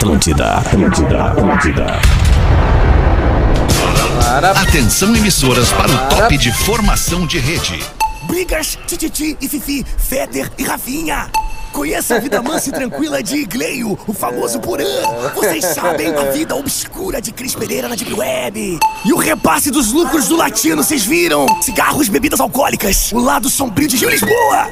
Atlântida, Atlântida, Atlântida. Atenção emissoras para o top de formação de rede. Brigas, Tititi e Fifi, Fetter e Rafinha. Conheça a vida mansa e tranquila de Igleio, o famoso Porã. Vocês sabem a vida obscura de Cris Pereira na Deep Web. E o repasse dos lucros do latino, vocês viram? Cigarros, bebidas alcoólicas. O lado sombrio de Rio Lisboa.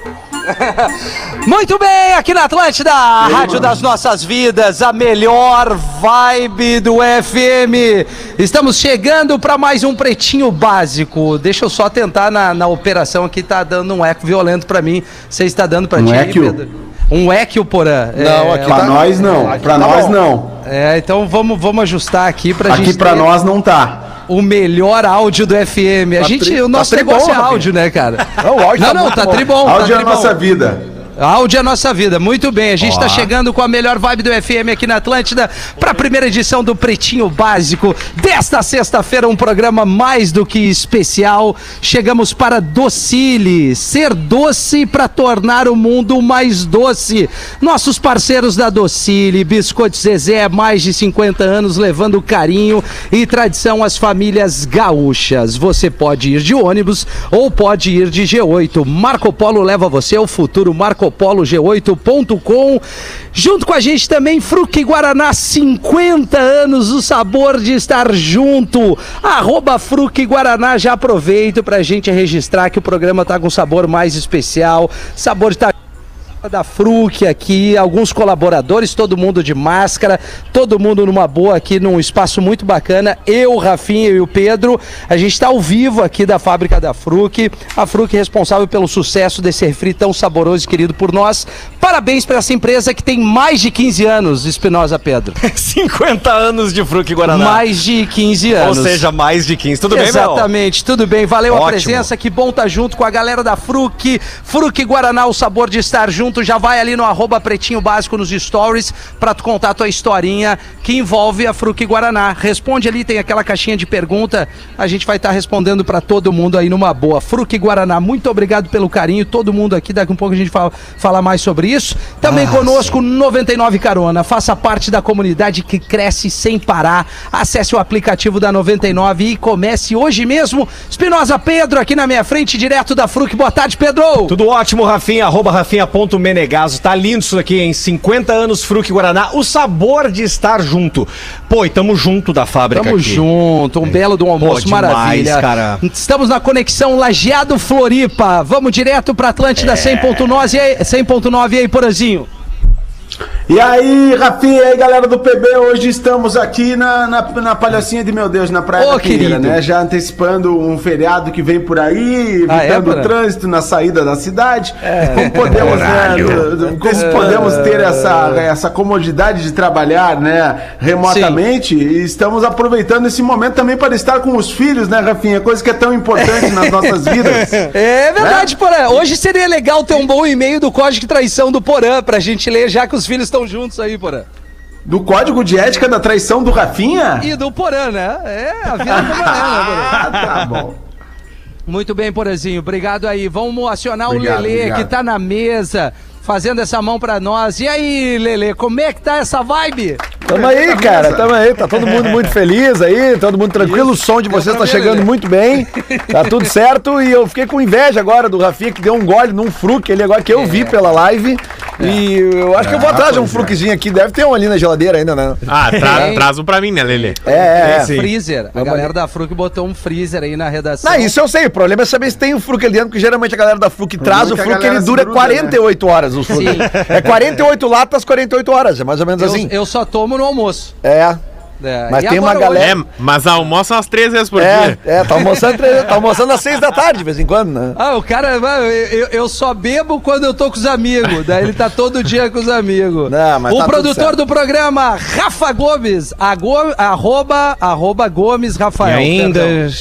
Muito bem, aqui na Atlântida, a rádio das nossas vidas, a melhor vibe do FM. Estamos chegando para mais um pretinho básico. Deixa eu só tentar na, na operação aqui, tá dando um eco violento para mim. Você está dando para Um ti, aí, eco? Pedro? Um eco, Porã. Não, aqui pra nós não. Pra nós não. É, então vamos, vamos ajustar aqui Aqui gente pra ter nós não tá. O melhor áudio do FM. A gente, tri- o nosso tá negócio é Rafinha. áudio, né, cara? Não, o áudio não, tá não, muito tá bom. tribom. tá Áudio é a nossa vida. Áudio é nossa vida, muito bem. A gente está chegando com a melhor vibe do FM aqui na Atlântida para a primeira edição do Pretinho Básico. Desta sexta-feira, um programa mais do que especial. Chegamos para Docile, ser doce para tornar o mundo mais doce. Nossos parceiros da Docile, Biscoito Zezé, mais de 50 anos levando carinho e tradição às famílias gaúchas. Você pode ir de ônibus ou pode ir de G8. Marco Polo leva você ao futuro. MarcoPoloG8.com. Junto com a gente também, Fruque Guaraná, 50 anos, o sabor de estar junto. Arroba Fruque Guaraná, já aproveito pra gente registrar que o programa tá com sabor mais especial. Sabor de estar da Fruc aqui, alguns colaboradores, todo mundo de máscara, todo mundo numa boa aqui num espaço muito bacana. Eu, Rafinha e o Pedro, a gente está ao vivo aqui da fábrica da Fruc. A Fruc é responsável pelo sucesso desse refri tão saboroso e querido por nós. Parabéns para essa empresa que tem mais de 15 anos, Espinosa Pedro. 50 anos de Fruc Guaraná. Mais de 15 Ou anos. seja, mais de 15. Tudo bem, Mel? Exatamente, tudo bem. Valeu a Ótimo. presença, que bom estar junto com a galera da Fruc. Fruc Guaraná, o sabor de estar junto. Já vai ali no arroba Pretinho Básico nos stories pra tu contar a tua historinha que envolve a Fruc Guaraná. Responde ali, tem aquela caixinha de pergunta. A gente vai estar respondendo pra todo mundo aí numa boa. Fruc Guaraná, muito obrigado pelo carinho. Todo mundo aqui, daqui um pouco a gente fala, fala mais sobre isso. Também conosco, 99 Carona. Faça parte da comunidade que cresce sem parar. Acesse o aplicativo da 99 e comece hoje mesmo. Espinosa Pedro aqui na minha frente, direto da Fruc. Boa tarde, Pedro. Tudo ótimo, Rafinha, arroba rafinha.menegaso. Tá lindo isso aqui, em 50 anos Fruc Guaraná. O sabor de estar junto. Pô, e tamo junto da fábrica Tamo aqui. junto, um belo de um almoço, demais, maravilha. cara. Estamos na conexão Lajeado Floripa. Vamos direto pra Atlântida 100.9 e aí, 100.9 e aí, Porazinho. E aí, Rafinha, e aí, galera do PB, hoje estamos aqui na, na, na palhacinha de meu Deus, na Praia Ô, da Queira, querido. né? Já antecipando um feriado que vem por aí, Ah, é, evitando o trânsito na saída da cidade. como podemos, né, como podemos ter essa, essa comodidade de trabalhar, né, remotamente, e estamos aproveitando esse momento também para estar com os filhos, né, Rafinha? Coisa que é tão importante nas nossas vidas. É verdade, Porã. Hoje seria legal ter um bom e-mail do Código de Traição do Porã pra gente ler, já que os filhos estão juntos aí, Porã. Do código de ética da traição do Rafinha? E do Porã, né? É, a vida como é, né, Porã? Ah, tá bom. Muito bem, Porazinho. Obrigado aí. Vamos acionar Obrigado, o Lelê, obrigado. que tá na mesa, fazendo essa mão pra nós. E aí, Lelê, como é que tá essa vibe? Tamo aí, cara, tamo aí, tá todo mundo muito feliz aí, todo mundo tranquilo, o som de vocês tá chegando Lelê. muito bem, tá tudo certo. E eu fiquei com inveja agora do Rafinha que deu um gole num fruque ali agora que eu vi pela live. E eu acho que eu vou atrás de um fruquezinho aqui, deve ter um ali na geladeira ainda, né? Ah, tra traz um pra mim, né, Lelê? É, é, é. Freezer. A Vamos galera da Fruc botou um freezer aí na redação. Não, isso eu sei, o problema é saber se tem o fruque ali dentro, porque geralmente a galera da fruque traz. É o fruque, ele dura gruda, 48 horas o. É 48 latas, 48 horas, é mais ou menos eu, assim. eu só tomo no almoço. É, É, Mas e tem uma galera- hoje- É, mas almoça umas três vezes por é, dia. é, tá almoçando, tá almoçando às 6 da tarde de vez em quando, né? Ah, o cara, mano, eu, eu só bebo quando eu tô com os amigos. Daí ele tá todo dia com os amigos. Não, mas o tá produtor do programa, Rafa Gomes, a Go- arroba, arroba Gomes Rafael. E ainda. perdão.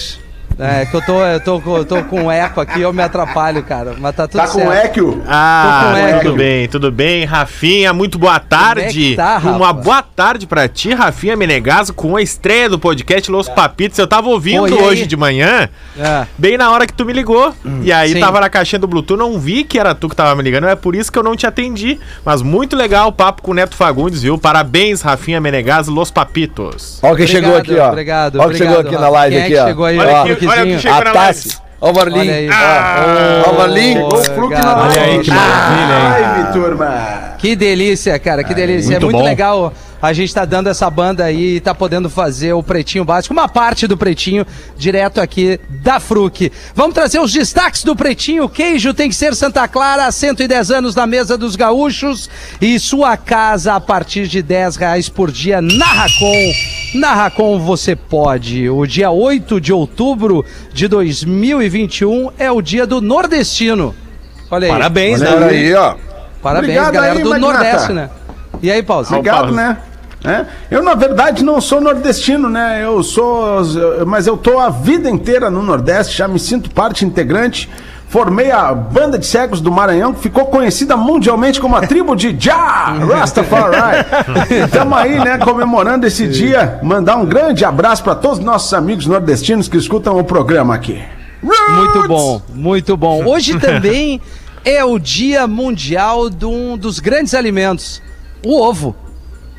É que eu tô, eu tô, com- eu tô com eco aqui, eu me atrapalho, cara. Mas tá tudo Tá com certo. equio? Ah, Tô com eco. tudo bem, tudo bem. Rafinha, muito boa tarde. que tá? Uma boa tarde pra ti, Rafinha Menegaso, com a estreia do podcast Los Papitos. Eu tava ouvindo Pô, hoje de manhã, É. bem na hora que tu me ligou. e aí sim. tava na caixinha do Bluetooth, não vi que era tu que tava me ligando, é por isso que eu não te atendi. Mas muito legal o papo com o Neto Fagundes, viu? Parabéns, Rafinha Menegaso, Los Papitos. Olha quem chegou aqui, ó. Obrigado, Olha quem chegou aqui na live Quem é aqui, que ó. chegou aí, Olha ó, aqui, olha A Tassi. Ó o. Ó, ó o. Chegou o Fruc na live. Olha aí que maravilha, hein? Ai, turma. Que delícia, cara, que delícia. muito é muito bom. legal a gente tá dando essa banda aí e tá podendo fazer o Pretinho Básico, uma parte do Pretinho, direto aqui da Fruc. Vamos trazer os destaques do Pretinho. O queijo tem que ser Santa Clara, há 110 anos na mesa dos gaúchos e sua casa a partir de 10 reais por dia na Racon. Na Racon você pode. O dia 8 de outubro de 2021 é o dia do nordestino. Olha aí. Parabéns, Olha né? aí, ó. Parabéns, Obrigado galera aí, do Magnata. Nordeste, né? E aí, Paulo? Obrigado, Paulo. né? É. Eu, na verdade, não sou nordestino, né? Eu sou. Mas eu tô a vida inteira no Nordeste, já me sinto parte integrante. Formei a banda de cegos do Maranhão, que ficou conhecida mundialmente como a tribo de Já Rastafari. Estamos aí, né, comemorando esse dia. Mandar um grande abraço para todos os nossos amigos nordestinos que escutam o programa aqui. Muito bom, muito bom. Hoje também é o Dia Mundial de um dos grandes alimentos, o ovo.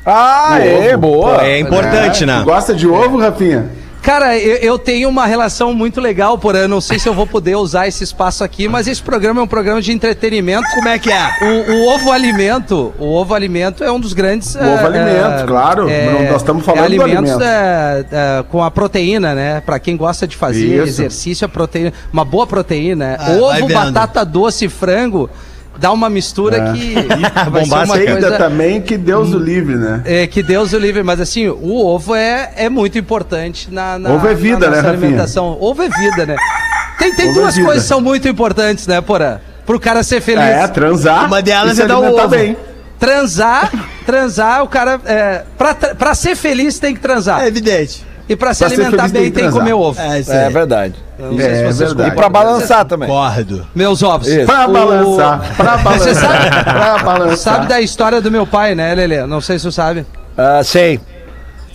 Ah, é, boa. É importante, Tu né? gosta de ovo, Rafinha? Cara, eu, eu tenho uma relação muito legal, porém, eu não sei se eu vou poder usar esse espaço aqui, mas esse programa é um programa de entretenimento. Como é que é? O, o ovo alimento, o ovo alimento é um dos grandes. O ovo alimento, claro. Não- nós estamos falando do alimentos alimento. é, é, com a proteína, né? Pra quem gosta de fazer Isso. exercício, a proteína, uma boa proteína. Ah, vai ovo, batata doce e frango dá uma mistura que vai ser uma bombástica. Ainda coisa também que Deus o livre, né? é, que Deus o livre, mas assim, o ovo é, é muito importante na, na, Ovo é vida, na né, nossa Rafinha? alimentação. Ovo é vida, né? Tem, tem Ovo é duas vida. coisas que são muito importantes, né, Porã? Pro cara ser feliz. É, transar. Uma delas é dar o ovo. bem. Transar, transar, o cara. É, pra, pra ser feliz tem que transar. É evidente. E pra se pra alimentar bem tem que comer ovo. É, isso É verdade. Não sei se É vocês verdade. E pra balançar também. Concordo. Meus ovos. Isso. Pra O- balançar. Pra Você balançar. sabe- pra balançar. Sabe da história do meu pai, né, Lelê? Não sei se você sabe. Ah, sei.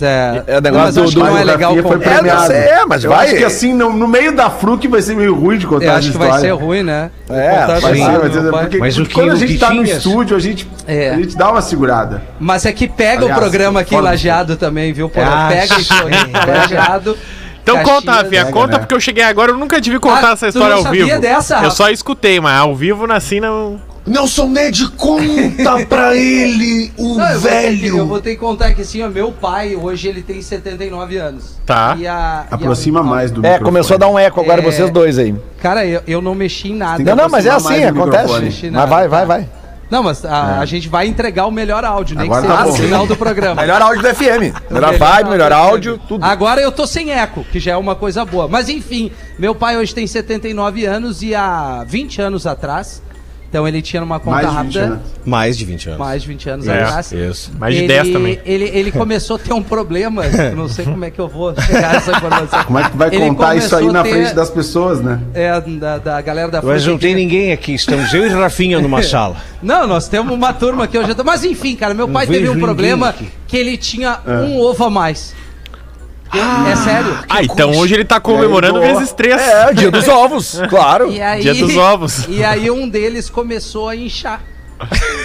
É, É o negócio não, mas do- acho que do- não é legal foi contar. É, premiado. sei, é, mas Eu vai. acho que assim, no, no meio da Fruc vai ser meio ruim de contar Eu essa acho que vai ser ruim, né? É, vai ser, vai ser, porque Mas o que- quando a gente tá no tinhas? estúdio, a gente, É. a gente dá uma segurada. Mas é que pega Aliás, o programa aqui em Lajeado também, viu? Pô, Ah, pega e Floripa, Lajeado. Então Caxias, conta, Rafinha, né, conta né? porque eu cheguei agora, eu nunca tive contar Ah, essa tu história não ao sabia vivo. dessa, eu só escutei, mas ao vivo nasci não. Nelson Ned, conta pra ele, o Não, eu vou velho. eu vou ter que contar que assim, ó, meu pai, hoje ele tem 79 anos. Tá. E a, e Aproxima a- mais do É, microfone. começou a dar um eco agora É. vocês dois aí. Cara, eu, eu não mexi em nada. Não, não, mas é assim, acontece. Mas vai, vai, vai. Não, mas a, a gente vai entregar o melhor áudio, nem Agora que seja tá no final do programa. Melhor áudio do FM. Melhor Melhor vibe, melhor áudio. áudio, tudo. Agora eu tô sem eco, que já é uma coisa boa. Mas enfim, meu pai hoje tem 79 anos e há 20 anos atrás, então ele tinha numa conta Mais de 20 rápida, anos. Mais de 20 anos. mais de 20 anos É, atrás. Isso. Mais de ele, 10 também. Ele, ele começou a ter um problema, não sei como é que eu vou chegar a essa informação. Como é que vai Ele contar isso aí na ter- frente das pessoas, né? É, da, da galera da Mas não tem ninguém aqui, estamos eu e Rafinha numa sala. Não, nós temos uma turma aqui hoje. Mas enfim, cara, meu pai teve um problema aqui. que ele tinha um ovo a mais. Eu- é sério. Ah, então hoje ele tá comemorando vezes três. É, o dia dos ovos, claro. E aí, Dia dos ovos. E aí um deles começou a inchar.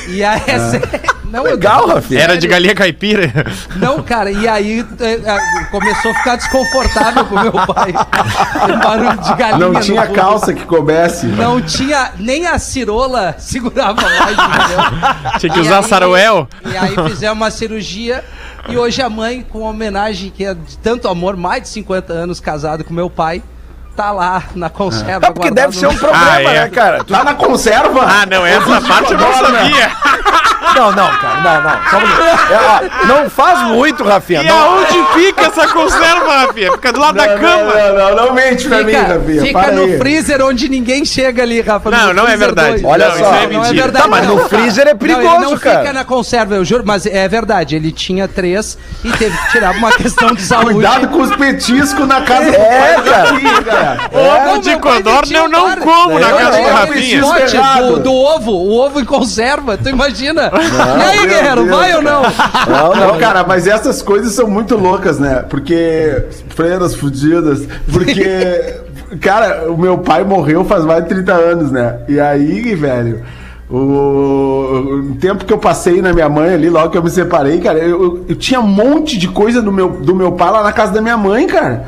E aí, é sério. Não, Legal, Rafinha. Era de galinha caipira. Não, cara, e aí é, é, começou a ficar desconfortável pro meu pai. Tem barulho de galinha Não tinha fundo. calça que coubesse. Não tinha, nem a cirola segurava mais, entendeu? Tinha que E usar aí- saruel. E aí fizemos uma cirurgia e hoje a mãe, com homenagem que é de tanto amor, mais de 50 anos casado com meu pai, tá lá na conserva. É porque deve ser um problema, Ah, é. né, cara? Tu Tá na conserva? Ah, não, essa parte eu não sabia. Não, não, cara, não, não. Só um minuto. É, ó, não faz muito, Rafinha. E Não, aonde fica essa conserva, Rafinha? Fica do lado da cama. Não, não, não, não mente pra mim, Fica, Rafinha. fica para no aí. freezer onde ninguém chega ali, Rafa. Não, não é verdade. dois. Olha Não, só. isso é Não é mentira. verdade. Tá, mas no não, freezer é Não, perigoso, ele não cara. fica na conserva, eu juro, mas é verdade. Ele tinha três e teve que tirar uma questão de saúde. Cuidado com os petiscos na casa É, do pai cara. cara. Ovo Não, de codorna eu não como na casa do não, Rafinha. do ovo, o ovo em conserva, tu imagina? E aí, guerreiro, Deus, vai ou não? Não, Não, não, cara, mas essas coisas são muito loucas, né? Porque. Freiras fudidas. Porque. cara, o meu pai morreu faz mais de 30 anos, né? E aí, velho. O, o tempo que eu passei na minha mãe ali, logo que eu me separei, cara, eu, eu- eu tinha um monte de coisa do meu, do meu pai lá na casa da minha mãe, cara.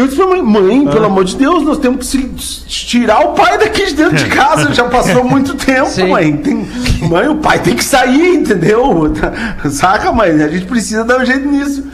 E eu disse pra mãe, mãe, pelo amor de Deus, nós temos que se- tirar o pai daqui de dentro de casa. Já passou muito tempo, Sim. mãe. Tem, mãe, o pai tem que sair, entendeu? Saca, mãe? A gente precisa dar um jeito nisso.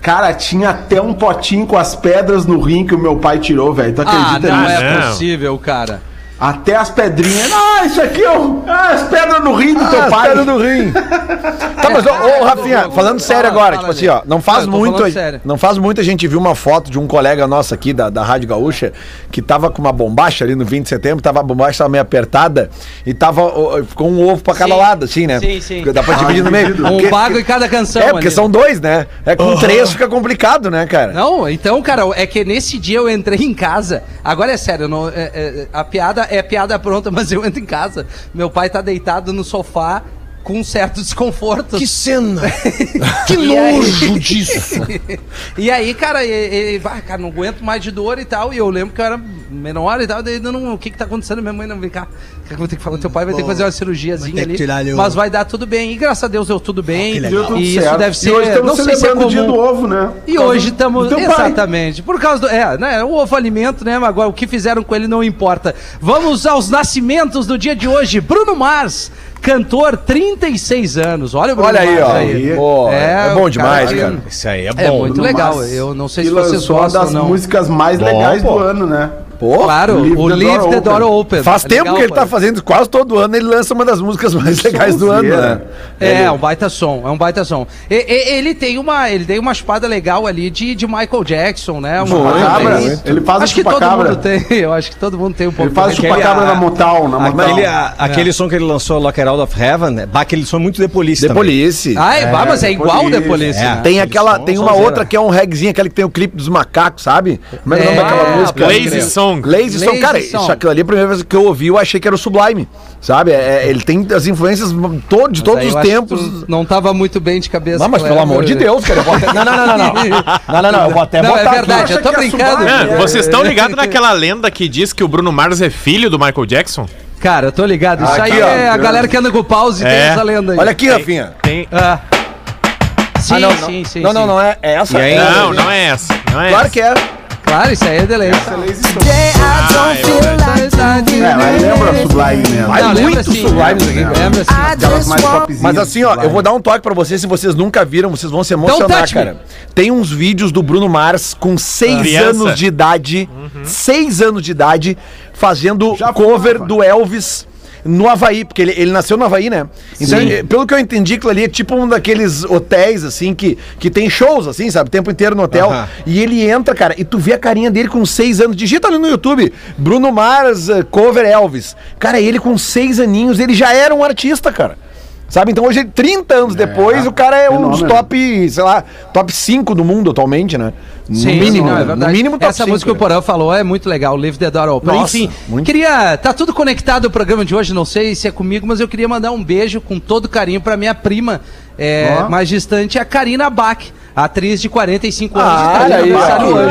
Cara, tinha até um potinho com as pedras no rim que o meu pai tirou, velho. Tu Ah, acredita não nisso? é Não. possível, cara. Até as pedrinhas. Ah, isso aqui, ó. Ah, as pedras no rim do teu Ah, pai. pedra do rim. tá, mas, ô, ô, Rafinha, falando sério agora, tipo assim, ó, não faz muito. Não faz muito a gente viu uma foto de um colega nosso aqui da, da Rádio Gaúcha que tava com uma bombacha ali no 20 de setembro, tava a bombacha tava meio apertada e tava ó, ficou um ovo pra cada Sim. lado, assim, né? Sim, sim. Dá pra dividir no meio. Um bago em cada canção. É, porque ali. são dois, né? É com três fica complicado, né, cara? Não, então, cara, é que nesse dia eu entrei em casa. Agora é sério, não, é- é- a piada é piada pronta, mas eu entro em casa. Meu pai tá deitado no sofá com um certo desconforto. Que cena! Que E aí- nojo disso! e aí, cara, ele, ele vai, cara, não aguento mais de dor e tal. E eu lembro que eu era menor e tal. Daí, não, o que que tá acontecendo? Minha mãe não vem cá. O que eu vou ter que falar? Teu pai vai ter que fazer uma cirurgiazinha ali. o- Mas vai dar tudo bem. E graças a Deus deu tudo bem. que e legal. Deu tudo isso certo. deve ser. E hoje estamos não sei se é celebrando o dia do ovo, né? E causa hoje estamos. teu pai. Exatamente. Por causa do. É, né? O ovo alimento, né? Mas agora o que fizeram com ele não importa. Vamos aos nascimentos do dia de hoje. Bruno Mars, cantor, 36 anos. Olha o Bruno Olha aí, Mars ó. aí. Pô, é, É, bom demais, cara- cara. Isso aí é bom. É muito Bruno legal. Mars, Eu não sei que se vocês lançou uma gostam das ou não. músicas mais Bom, legais pô. do ano, né? Pô, Claro, Leave o the Leave Door the Open. Door Open. Faz É tempo legal, que ele pô. tá fazendo, quase todo ano ele lança uma das músicas mais legais do ano, sonzeira. né? É, é um baita som, é um baita som. E- e- ele tem uma, ele tem uma espada legal ali de, de Michael Jackson, né? Uma Chupacabra. Ele faz acho o que todo mundo tem, eu acho que todo mundo tem um pouco. Ele faz também. chupacabra Aquele, na a- Motal, na Motal. Aquele, a- aquele som que ele lançou, Lock It Out of Heaven, né? bah, aquele som muito de Police The também. Police. Ah, é, bah, mas é The igual o The Police. É. né? Tem aquela, som, tem uma outra que é um regzinho, aquele que tem o clipe dos macacos, sabe? Como é, que é o nome É, daquela música? pode Lazy crer. Song. Lazy Song. Lazy Cara, Song. isso aquilo ali, a primeira vez que eu ouvi, eu achei que era o Sublime, sabe? É, é, ele tem as influências to- de todos Aí os eu acho que tempos. tu Não tava muito bem de cabeça. Não, mas pelo amor de Deus, cara. Eu vou até... Não, não, não, não, não. Não, não, não. Eu vou até Não, botar é aqui. verdade, eu tô é brincando. Ah, vocês estão ligados naquela lenda que diz que o Bruno Mars é filho do Michael Jackson? Cara, eu tô ligado. Isso Aqui, aí ó. é a galera que anda com pause e tem É. essa lenda aí. Olha aqui, Rafinha. Tem. Ah. Sim, Ah, não, não. sim, sim. Não, não, sim. não é é essa. Aí? é- Não, não é essa. Não é Claro essa. que é. Claro, isso aí é delay. É, mas lembra Sublime mesmo. Vai Não, lembra muito sim, Sublime lembra, lembra sim. Aquelas mais popzinhas. Mas assim, ó, eu vou dar um toque pra vocês, se vocês nunca viram, vocês vão se emocionar, touch me. cara. Tem uns vídeos do Bruno Mars com seis Criança. anos de idade, seis anos de idade, fazendo Já cover do Elvis no Havaí, porque ele, ele nasceu no Havaí, né? Então, Sim. eh, pelo que eu entendi, aquilo ali é tipo um daqueles hotéis, assim, que, que tem shows, assim, sabe? O tempo inteiro no hotel. Aham. E ele entra, cara, e tu vê a carinha dele com seis anos. Digita ali no YouTube, Bruno Mars eh, cover Elvis. Cara, ele com seis aninhos, ele já era um artista, cara. Sabe? Então hoje, 30 anos depois, o cara é um dos fenômeno. top, sei lá, top 5 do mundo atualmente, né? No Sim, mínimo, não, é verdade. No mínimo top Essa 5, música que o né? Porã falou é muito legal, Live the Door Open. Nossa, Enfim, muito. queria. Tá tudo conectado o programa de hoje, não sei se é comigo, mas eu queria mandar um beijo com todo carinho pra minha prima é, Ó. mais distante, a Karina Bach, atriz de 45 anos Ah, de olha aí.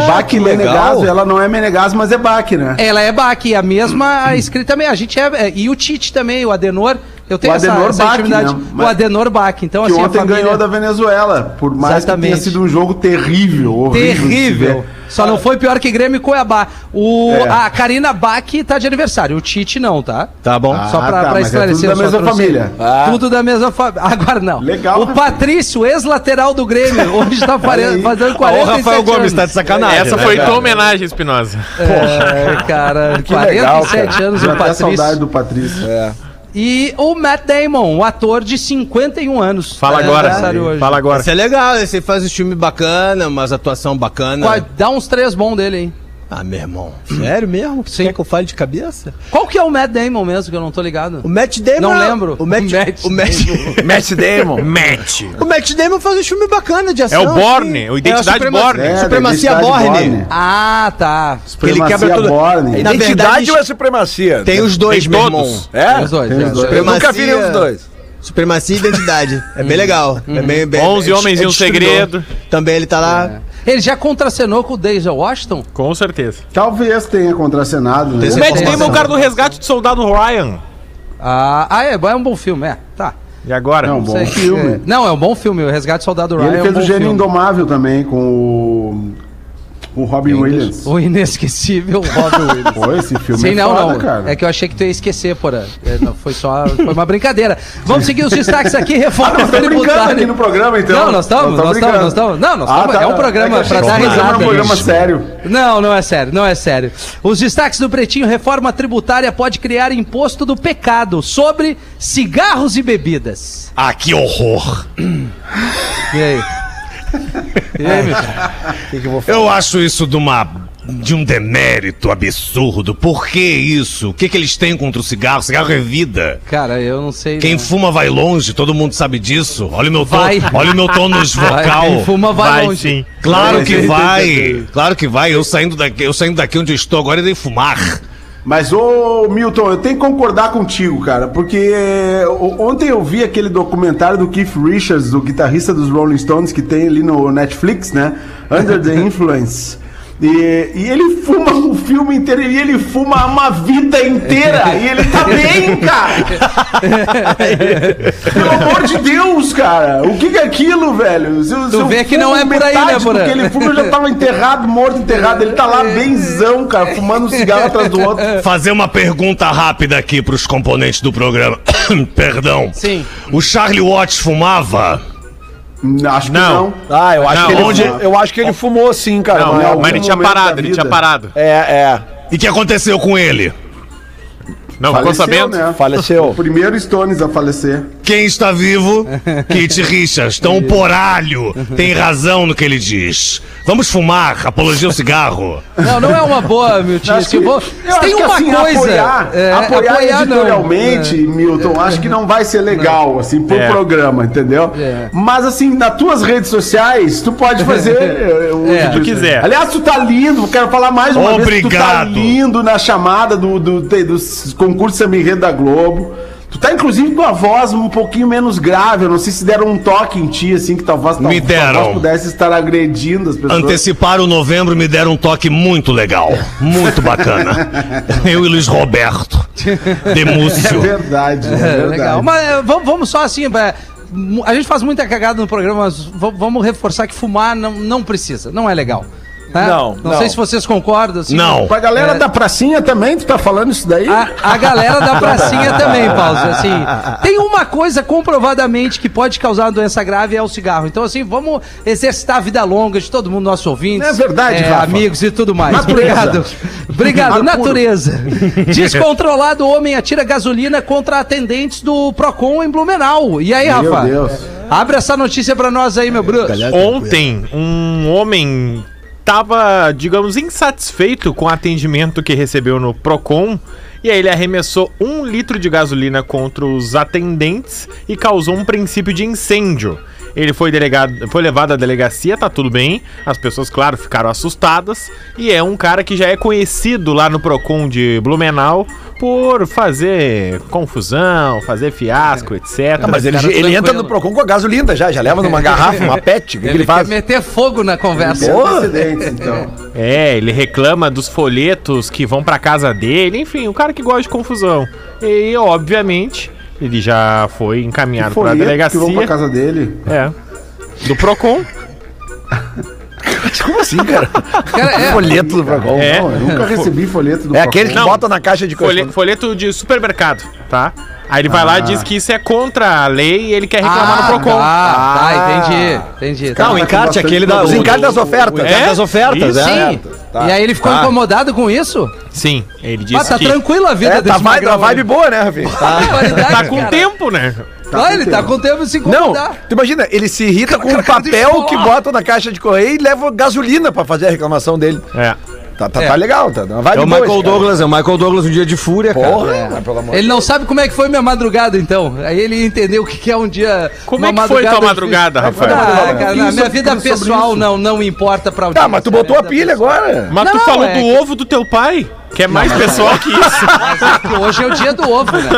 Bach Menegaso, ela não é Menegaso, mas é Bach, né? Ela é Bach, a mesma escrita também. A gente é, é- E o Tite também, o Adenor. Eu tenho O essa, Adenor essa Bach, intimidade. né? O Adenor Bach. Então, Que assim, a ontem família... ganhou da Venezuela, por mais Exatamente. que tenha sido um jogo terrível, horrível. Terrível. Só não foi pior que Grêmio e Cuiabá. O, É. A Karina Bach tá de aniversário. O Tite não, tá? Tá bom. Ah, Só pra, tá, pra mas é esclarecer. tudo da mesma família. Ah. Tudo da mesma família. Agora não. Legal, O? Patrício, ex-lateral do Grêmio, hoje tá fazendo Ô, 47 Rafael Gomes, anos. tá de sacanagem. Essa né, foi cara? tua homenagem, Espinosa. É, cara, Que legal, 47 cara. anos Deu o Patrício. saudade do Patrício. É. E o Matt Damon, um ator de 51 anos. Fala É agora. hoje. Fala agora. Esse é legal, esse faz um filme bacana, umas atuação bacana. Dá uns três bons dele aí. Ah, meu irmão. Sério mesmo? Você Sim. quer que eu fale de cabeça? Qual que é o Matt Damon mesmo, que eu não tô ligado? O Matt Damon. Não lembro. O Matt, O Matt o Matt, Matt Damon. Match. o Matt Damon faz um filme bacana de É ação. o Borne, assim. o Identidade É a suprema- Borne. É, Supremacia Identidade Borne. Ah, tá. Ele quebra Supremacia tudo. Borne. Identidade verdade, ou é supremacia? Tem os dois, Tem meu todos. irmão. É? Os dois. Tem os é. dois. Eu nunca vi Supremacia- nenhum dos dois. Supremacia e identidade. É bem legal. É bem, bem, 11 é- homens é e um segredo. Também ele tá lá. Ele já contracenou com o Denzel Washington? Com certeza. Talvez tenha contracenado, né? Tem O Matt. Damon é o cara do resgate do soldado Ryan. Ah, ah, é, é um bom filme, é. Tá. E agora? Não, bom Sei. filme. É. Não, é um bom filme. O Resgate do Soldado E Ryan ele é um fez bom o Gênio filme. Indomável também com o, o Robin Williams. O inesquecível Robin Williams. Pô, esse filme Sim, é não, foda, não. cara. É que eu achei que tu ia esquecer, porra. É, não, foi só foi uma brincadeira. Vamos seguir os destaques aqui, reforma estamos brincando tributária. aqui no programa, então. Não, nós estamos, nós estamos, nós estamos. Não, nós Ah, estamos. tá, é um programa É pra dar risada. era um programa sério. Não, não é sério, não é sério. Os destaques do Pretinho, reforma tributária pode criar imposto do pecado sobre cigarros e bebidas. Ah, que horror. E aí? E aí, meu cara? Eu acho isso de uma de um demérito absurdo. Por que isso? O que, que eles têm contra o cigarro? Cigarro é vida. Cara, eu não sei. Quem não. fuma vai longe, todo mundo sabe disso. Olha o meu tom, Vai. olha o meu tônus Vai, vocal. quem fuma vai, Vai longe. sim. Claro Vai, que vai. Claro que vai. Eu saindo daqui, eu saindo daqui onde eu estou agora e dei fumar. Mas, ô Milton, eu tenho que concordar contigo, cara, porque o- ontem eu vi aquele documentário do Keith Richards, o guitarrista dos Rolling Stones, que tem ali no Netflix, né? Under the Influence. E, e ele fuma o filme inteiro e ele fuma uma vida inteira e ele tá bem, cara. Pelo amor de Deus, cara. O que, que é aquilo, velho? Se, eu- se vê que não é por aí, né, metade do Porã? que ele fuma, eu já tava enterrado, morto, enterrado. Ele tá lá benzão, cara, fumando um cigarro atrás do outro. Fazer uma pergunta rápida aqui pros componentes do programa. Perdão. Sim. O Charlie Watts fumava? Acho que Não. não. Ah, eu acho, Não, que, ele onde- fumou, eu acho que ele fumou sim, cara. Não, mas- mas ele tinha parado, ele tinha parado. É, é. E o que aconteceu com ele? Não, ficou Faleceu, sabendo? né? Faleceu. O primeiro Stones a falecer. Quem está vivo? Kit Richards. Então o poralho tem razão no que ele diz. Vamos fumar, apologia ao cigarro. Não, não é uma boa, meu tio. Acho que- vou- tem que, uma assim, coisa. Apoiar, é, apoiar, não. editorialmente, Milton, acho que não vai ser legal, assim, pro É. programa, entendeu? É. Mas, assim, nas tuas redes sociais, tu pode fazer eh, o É. uso Tu quiser. Aliás, tu tá lindo, quero falar mais uma vez, tu tá Obrigado. lindo na chamada do, do, do, dos concursos Samba Enredo da Globo. Tu tá, inclusive, com a voz um pouquinho menos grave. Eu não sei se deram um toque em ti, assim, que voz, tua, Me deram. voz pudesse estar agredindo as pessoas. Anteciparam o novembro me deram um toque muito legal. Muito bacana. Eu e Luiz Roberto. É Demúcio. verdade, é, É, verdade. legal. Mas é, vamos, vamos só assim. é, mu- a gente faz muita cagada no programa, mas vamos reforçar que fumar não, não precisa, não é legal. Né? Não, não. não. sei se vocês concordam. assim, Não. Pra galera É. da pracinha também, tu tá falando isso daí? A, a galera da pracinha também, Paulo. Assim, tem uma coisa comprovadamente que pode causar uma doença grave é o cigarro. Então, assim, vamos exercitar a vida longa de todo mundo, nossos ouvintes. É verdade, Rafa. Amigos e tudo mais. Natureza. Obrigado. Obrigado, natureza. Descontrolado homem atira gasolina contra atendentes do Procon em Blumenau. E aí, Meu Rafa? Deus. Abre essa notícia pra nós aí, meu bruxo. Ontem, um homem tava, digamos, insatisfeito com o atendimento que recebeu no Procon. E aí ele arremessou um litro de gasolina contra os atendentes e causou um princípio de incêndio. Ele foi, delegado, foi levado à delegacia, tá tudo bem. As pessoas, claro, ficaram assustadas. E é um cara que já é conhecido lá no Procon de Blumenau por fazer confusão, fazer fiasco, etc. Ah, mas ele, ele entra no Procon com a gasolina já, já leva numa garrafa, uma pet. O que, que ele Ele faz? quer meter fogo na conversa. Tem antecedentes, então. É, ele reclama dos folhetos que vão pra casa dele, enfim, o cara que gosta de confusão. E, obviamente, ele já foi encaminhado pra Folheto que delegacia. vão pra casa dele. É. Do Procon. Como assim, cara? Cara, é, Folheto do Procon. É. Não, eu nunca recebi folheto do É aquele que Não. bota na caixa de coisa. folheto de supermercado, tá? Aí ele vai lá e diz que isso é contra a lei e ele quer reclamar no Procon. Ah, tá, entendi. Entendi. Tá. Não, o tá encarte, aquele da. Os encartes das ofertas. O É? das ofertas, Isso. é. Sim. E aí ele ficou incomodado com isso? Sim, ele Ah, disse tá que tranquila a vida É, tá desse vibe, magrão uma vibe aí. boa, né, Rafinha? Barbaridade, tá com cara. tempo, né? Ah, ele tá com tempo de se Não, incomodar. tu imagina, ele se irrita com o eu papel que bota na caixa de correio e leva gasolina pra fazer a reclamação dele. É. Tá, tá, É. tá legal, tá uma É vibe o Michael. Douglas, é o Michael Douglas um dia de fúria, cara. Porra, mas pelo amor Ele não sabe como é que foi minha madrugada, então. Aí ele entendeu o que é um dia. Como uma é que foi tua difícil. madrugada, Rafael? Ah, cara, na minha vida pessoal isso. não, não importa pra Tá, mas tu botou a Minha pilha pessoal. agora. Mas tu Não, falou é do que- ovo do teu pai, que é mais pessoal que isso. Mas é que hoje é o dia do ovo, né?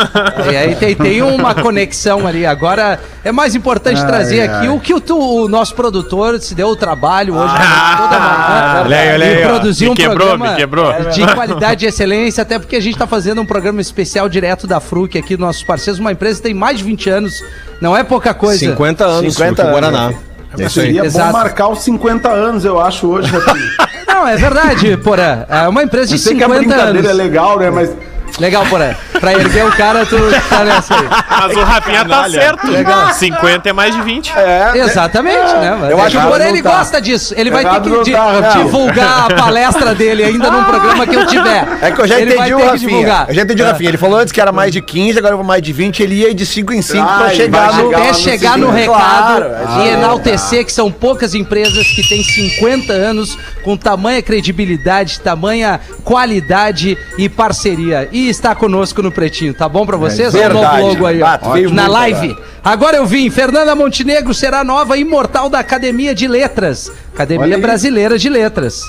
E aí tem, tem uma conexão ali. Agora é mais importante trazer aqui o que o, tu- o nosso produtor se deu o trabalho hoje toda manhã. olha aí, olha e Me um quebrou, programa me quebrou. de qualidade e excelência, até porque a gente tá fazendo um programa especial direto da Fruc aqui, nossos parceiros, uma empresa que tem mais de 20 anos, não é pouca coisa. 50 anos, 50 50 anos, Guaraná. É. Seria Exato. bom marcar os 50 anos, eu acho, hoje, Rafinha. Não, é verdade, Porã. É uma empresa de Eu sei que a 50 brincadeira anos. é legal, né? Mas Legal, Porã. Pra erguer o cara, tu tá nessa aí. Mas o Rafinha tá certo. 50 é mais de 20. Exatamente, né? Mas Eu é acho que o Porã, ele tá. gosta disso. Ele vai ter que tá, divulgar a palestra dele ainda num programa que eu tiver. É que eu já Ele vai entendi o ter que Rafinha. divulgar. Eu já entendi o Rafinha. Ele falou antes que era mais de 15, agora eu vou mais de 20. Ele ia de 5 em 5 pra Ai, chegar no. chegar Até no chegar no seguinte. recado Claro, e é, enaltecer que são poucas empresas que têm 50 anos com tamanha credibilidade, tamanha qualidade e parceria. E está conosco no Pretinho, tá bom pra vocês? Olha o novo verdade. logo aí, ó, Ah, na live. Agora eu vim, Fernanda Montenegro será nova imortal da Academia de Letras. Academia. Brasileira de Letras.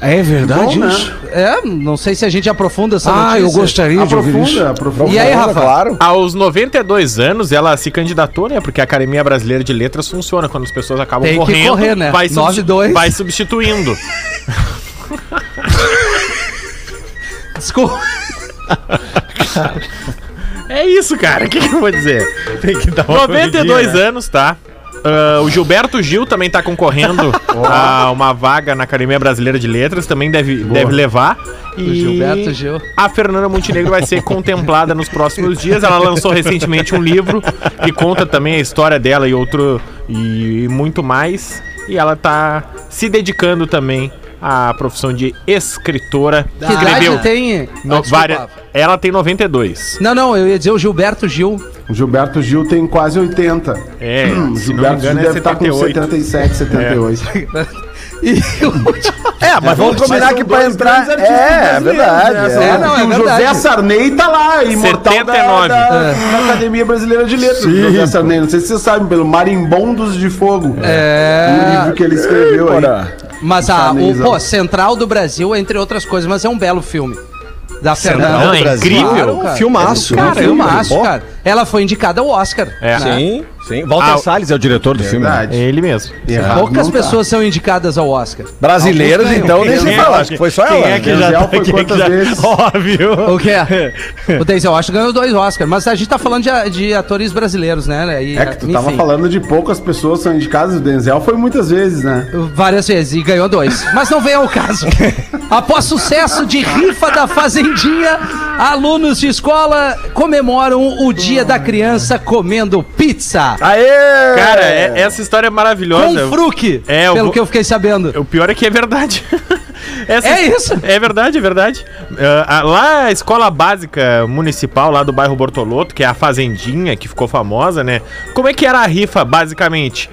É verdade Bom, né? isso? É, não sei se a gente aprofunda essa Ah, eu notícia. gostaria de ouvir isso. aprofunda, aprofunda. E aí, Rafa? Claro. Aos 92 anos, ela se candidatou, né? Porque a Academia Brasileira de Letras funciona. Quando as pessoas acabam Tem que correndo, correr, né? vai, substi- 9-2. vai substituindo. Desculpa. É isso, cara. O que, que eu vou dizer? Tem que dar 92 anos, tá? Ah, o Gilberto Gil também tá concorrendo a uma vaga na Academia Brasileira de Letras, também deve, deve levar. E Gilberto Gil. a Fernanda Montenegro vai ser contemplada nos próximos dias. Ela lançou recentemente um livro que conta também a história dela e outro e muito mais. E ela tá se dedicando também à profissão de escritora. Que idade tem? no- Ah, várias- ela tem 92. Não, não, eu ia dizer o Gilberto Gil. O Gilberto Gil tem quase 80. É, Hum, Gilberto Gil engano, é deve estar com 78. 77, 78. E É, mas vamos combinar que pra entrar. É, é brasileiros, verdade. né? é. É, não, é o verdade. José Sarney tá lá, imortal 79. Da, da, da Academia Brasileira de Letras. O José Sarney, não sei se vocês sabem, pelo Marimbondos de Fogo. É. O livro que ele escreveu aí. Ora. Mas a, o pô, Central do Brasil, entre outras coisas, mas é um belo filme. Da Fernanda. Não, é Brasil. incrível. cara. Filmaço. Cara, né? filmaço, cara. Ela foi indicada ao Oscar. É. Sim, sim. Walter Ah, Salles é o diretor do filme. né? É Verdade. ele mesmo. Errado Poucas não tá. pessoas são indicadas ao Oscar. Brasileiros, Alguns então, nem se é fala. Acho que foi só quem ela. é que Denzel já foi quem é quantas já- vezes? Óbvio. O que é? O Denzel Washington ganhou dois Oscars, mas a gente tá falando de, de atores brasileiros, né? E, É que tu tava enfim, falando de poucas pessoas são indicadas, o Denzel foi muitas vezes, né? Várias vezes e ganhou dois. Mas não vem ao caso. Após sucesso de rifa da Fazendinha, alunos de escola comemoram o Dia da Criança comendo pizza. Aê! Cara, é- essa história é maravilhosa. Com fruque, É, pelo que eu fiquei sabendo. O pior é que é verdade. Essa- É isso? É verdade, é verdade. Ah, a- lá a escola básica municipal lá do bairro Bortoloto, que é a Fazendinha, que ficou famosa, né? Como é que era a rifa, basicamente?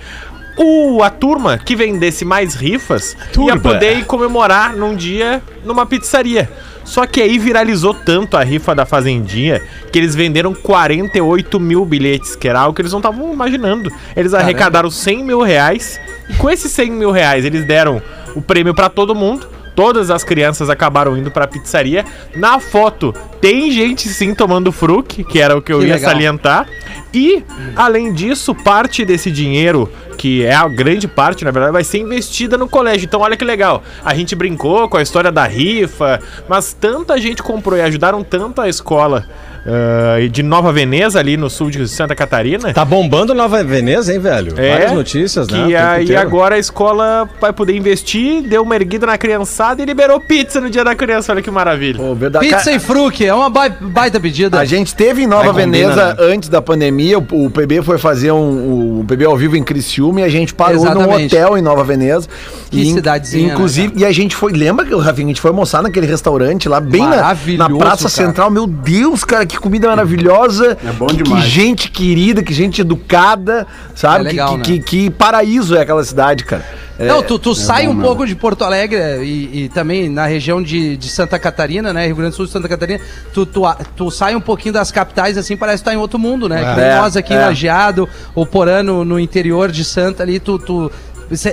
O, a turma que vendesse mais rifas ia Turba. poder ir comemorar num dia numa pizzaria. Só que aí viralizou tanto a rifa da Fazendinha que eles venderam 48 mil bilhetes, que era algo que eles não estavam imaginando. Eles arrecadaram 100 mil reais e com esses 100 mil reais eles deram o prêmio pra todo mundo. Todas as crianças acabaram indo pra pizzaria. Na foto tem gente sim tomando fruque, que era o que eu Que ia legal. salientar. E, além disso, parte desse dinheiro, que é a grande parte, na verdade, vai ser investida no colégio. Então, olha que legal. A gente brincou com a história da rifa, mas tanta gente comprou e ajudaram tanto a escola ah, de Nova Veneza, ali no sul de Santa Catarina. Tá bombando Nova Veneza, hein, velho? É, Várias notícias, né? tempo aí inteiro. agora a escola vai poder investir, deu uma erguida na criançada e liberou pizza no dia da criança. Olha que maravilha. Pô, verdade. Pizza e fruque, é uma bai- baita pedida. A gente teve em Nova Aí combina, Veneza né? antes da pandemia pandemia, o, o PB foi fazer um, o PB ao vivo em Criciúma e a gente parou num Exatamente. hotel em Nova Veneza. Que E, in- cidadezinha, né, Inclusive, e a gente foi, lembra que o Rafinha, a gente foi almoçar naquele restaurante lá, bem na, na Praça cara. Central. Meu Deus, cara, que comida maravilhosa. É bom Que demais. gente querida, que gente educada, sabe? É legal, que, né? que, que paraíso é aquela cidade, cara. É, Não, tu, tu sai um bom pouco de Porto Alegre e, e também na região de, de Santa Catarina, né? Rio Grande do Sul, Santa Catarina. Tu, tu, tu sai um pouquinho das capitais, assim, parece que tá em outro mundo, né? É, nós aqui é. em Lajeado, o Porano no interior de Santa ali, tu. tu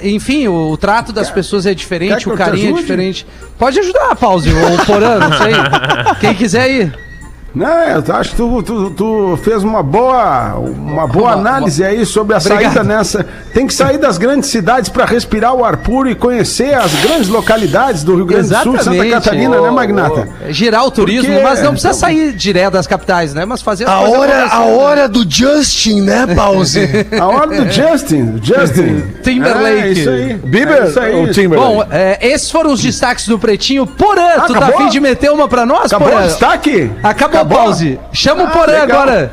enfim, o, o trato das pessoas é diferente, o carinho é diferente. Pode ajudar, Pause, o Porano, não sei. Quem quiser ir. Não, eu acho que tu, tu, tu fez uma boa, uma boa Uma- análise aí sobre a Obrigado. saída nessa. Tem que sair das grandes cidades para respirar o ar puro e conhecer as grandes localidades do Rio Grande do Sul Santa. Catarina, né, Magnata? É Girar o turismo, Porque- mas não precisa sair direto das capitais, né? Mas fazer as A hora, a acontecerem. hora do Justin, né, Pause? A hora do Justin, Justin. Timberlake. É, isso aí. Bieber É isso aí. ou Timberlake? Bom, é, esses foram os destaques do Pretinho. Porã, tu tá afim de meter uma pra nós, Acabou Porã? o destaque? Acabou, o pause. Chama o Ah, Porã legal. agora.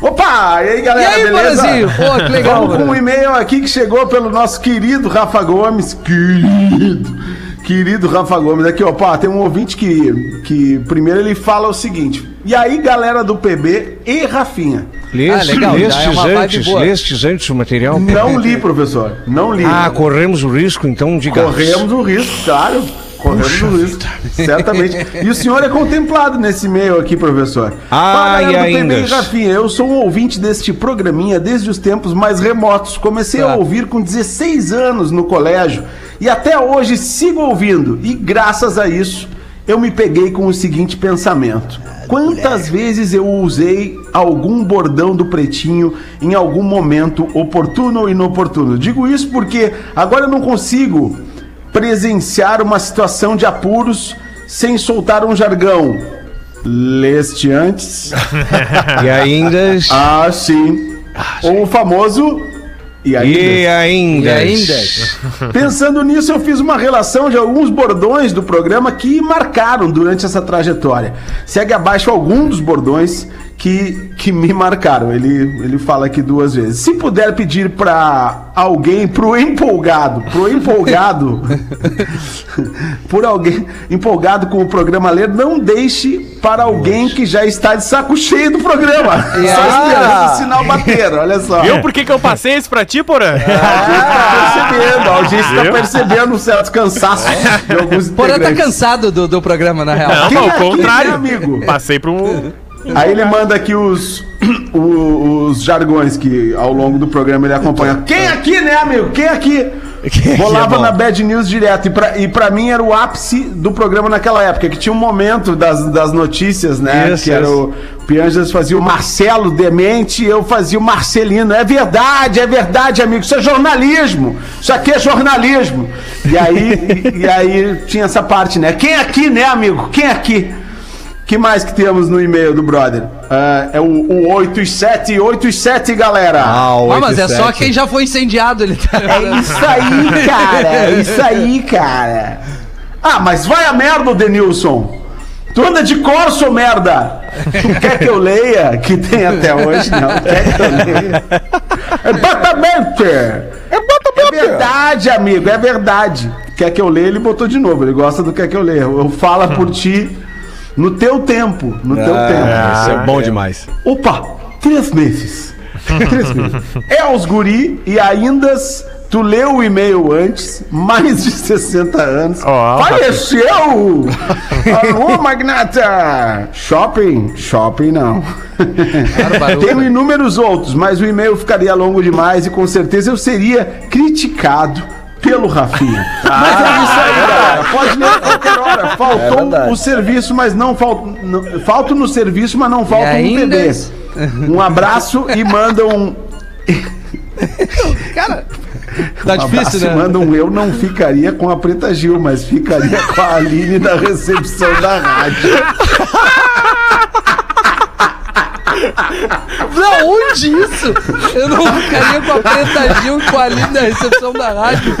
Opa! E aí, E galera, aí, beleza? Pô, que legal, Vamos com um e-mail aqui que chegou pelo nosso querido Rafa Gomes. Querido. Querido Rafa Gomes. Aqui, ó, pá, tem um ouvinte que, que primeiro ele fala o seguinte. E aí, galera do PB e Rafinha? Ah, legal, já é uma vibe boa. lestes antes o material? Não li, professor. Não li. Ah, corremos o risco, então diga. Corremos o risco, claro. Corremos o risco. Certamente. E o senhor é contemplado nesse e-mail aqui, professor. Ah, e ainda? Rafinha, eu sou um ouvinte deste programinha desde os tempos mais remotos. Comecei Tá. a ouvir com 16 anos no colégio e até hoje sigo ouvindo. E graças a isso, eu me peguei com o seguinte pensamento. Quantas vezes eu usei algum bordão do pretinho em algum momento oportuno ou inoportuno? Digo isso porque agora eu não consigo presenciar uma situação de apuros sem soltar um jargão. Leste antes. E ainda. Ah, sim. Ou o famoso. E? E ainda. E ainda? Pensando nisso, eu fiz uma relação de alguns bordões do programa que marcaram durante essa trajetória. Segue abaixo algum dos bordões que, que me marcaram. Ele, ele fala aqui duas vezes. Se puder pedir pra alguém, pro empolgado, pro empolgado, por alguém empolgado com o programa ler, não deixe para alguém que já está de saco cheio do programa. Só esperando o sinal bater, olha só. Viu por que, que eu passei isso pra ti, Porã? tá percebendo, a audiência tá percebendo um certo cansaço de alguns Porã tá integrantes. cansado do, do programa, na real. Não, Quem ao é aqui, contrário. né, amigo? Passei pra um. Aí ele manda aqui os, o- os jargões que ao longo do programa ele acompanha. Quem aqui, né, amigo? Quem aqui? Rolava na Bad News direto. E pra, e pra mim era o ápice do programa naquela época, que tinha um momento das, das notícias, né? Isso, que era isso. o Pianjas fazia o Marcelo Demente e eu fazia o Marcelino. É verdade, é verdade, amigo. Isso é jornalismo. Isso aqui é jornalismo. E aí, e, e aí tinha essa parte, né? Quem aqui, né, amigo? Quem aqui? Que mais que temos no e-mail do brother? Ah, é o, o 8 e 7, 8 e 7, galera. Ah, Ah, mas é só quem já foi incendiado. Ele tá... É isso aí, cara. É isso aí, cara. Ah, mas vai a merda, Denilson. Tu anda de corso, merda. Tu quer que eu leia? Que tem até hoje, não. Quer que eu leia? Exatamente. É verdade, amigo, é verdade. Quer que eu leia, ele botou de novo. Ele gosta do quer que eu leia. Eu falo por ti no teu tempo. No teu tempo. Isso é bom demais. Opa, três meses. Três meses. É os guri e ainda tu leu o e-mail antes, mais de 60 anos. Ó, Faleceu! Alô, magnata! Shopping? Shopping não. Tenho inúmeros outros, mas o e-mail ficaria longo demais e com certeza eu seria criticado pelo Rafinha. Mas é isso aí, galera. Pode ler a qualquer hora. Faltou verdade. o serviço, mas não falta. Falto no serviço, mas não falta um bebê. Um abraço e manda um. Tá um difícil, né? manda um eu não ficaria com a Preta Gil, mas ficaria com a Aline da recepção da rádio. Não, onde isso? Eu não ficaria com a Preta Gil com a linda recepção da rádio.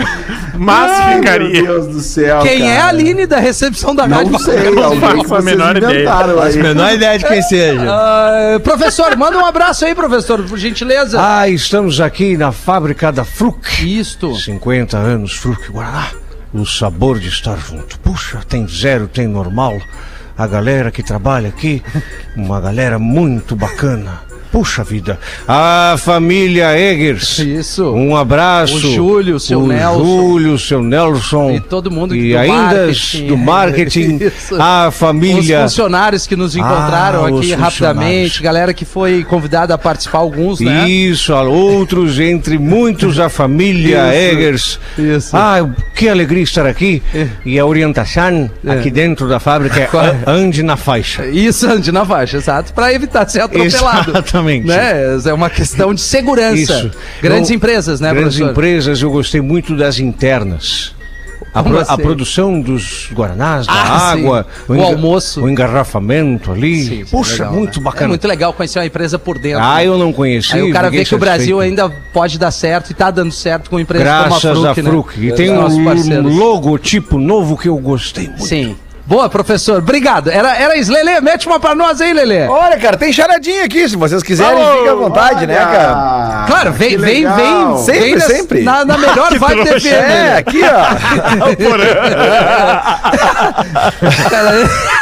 Mas Ai, ficaria. Meu Deus do céu. Quem é cara. a Aline da recepção da Não rádio? sei, Não faço a menor ideia. inventaram aí. Menor ideia de quem seja. Ah, professor, manda um abraço aí, professor, por gentileza. Ah, estamos aqui na fábrica da Fruc. Isto. 50 anos, Fruc Guaraná. O sabor de estar junto. Puxa, tem zero, tem normal. A galera que trabalha aqui, uma galera muito bacana. Puxa vida. A família Eggers. Isso. Um abraço. O Júlio, o seu o Nelson. Júlio, seu Nelson. E todo mundo E do ainda marketing. do marketing. Isso. a Os família. funcionários que nos encontraram Ah, os aqui rapidamente, galera que foi convidada a participar, alguns, né? Isso, outros, entre muitos, a família Eggers. Isso. Ah, que alegria estar aqui. E a orientação aqui dentro da fábrica é é? ande na faixa. Isso, ande na faixa, exato, para evitar ser atropelado. Exatamente. Né? É uma questão de segurança. Isso. Grandes empresas, né, Grandes professor? empresas, eu gostei muito das internas. A, pro- a assim? produção dos guaranás, da Ah, água, sim. O almoço. o engarrafamento ali. Sim, é Puxa, legal, muito né? bacana. É muito legal conhecer uma empresa por dentro. Ah, né? eu não conheci. Aí o cara vê que o Brasil satisfeito. ainda pode dar certo e tá dando certo com empresas Graças como a a Fruc, né? Fruc. E tem Os nossos um logotipo novo que eu gostei muito. Sim. Boa, professor. Obrigado. Era, era isso. Lelê, mete uma pra nós aí, Lelê. Olha, cara, tem charadinha aqui, se vocês quiserem, Oh, fica à vontade, né, olha! cara? Claro, vem, vem, vem. Sempre, vem nas- sempre. Na, na melhor vibe TV, É, né? aqui, ó.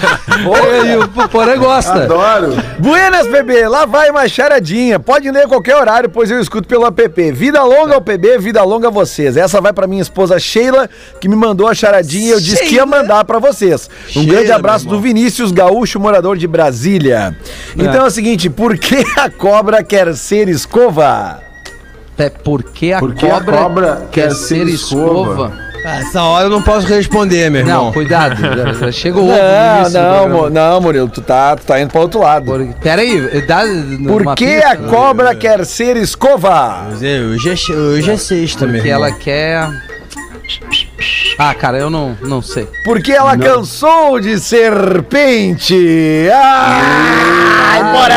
Cara, E o Porã gosta. Adoro. Buenas, bebê, lá vai uma charadinha. Pode ler a qualquer horário, pois eu escuto pelo app. Vida longa ao PB, vida longa a vocês. Essa vai pra minha esposa Sheila, que me mandou a charadinha e eu disse que ia mandar pra vocês. Um Sheila, grande abraço do Vinícius Gaúcho, morador de Brasília. Então é o seguinte, por que a cobra quer ser escova? É porque a Porque a cobra, cobra quer ser escova. Ah, Essa hora eu não posso responder, meu irmão. Não, cuidado. Chega o no Não, não. Mo- não, Murilo, tu tá, tu tá indo pra outro lado. Por- Pera aí, dá Por uma que pista, a né? cobra quer ser escova? Mas é, Hoje é, hoje é sexta, meu Porque irmão. ela quer... Ah, cara, eu não, não sei. Porque ela cansou de serpente. Ai, bora!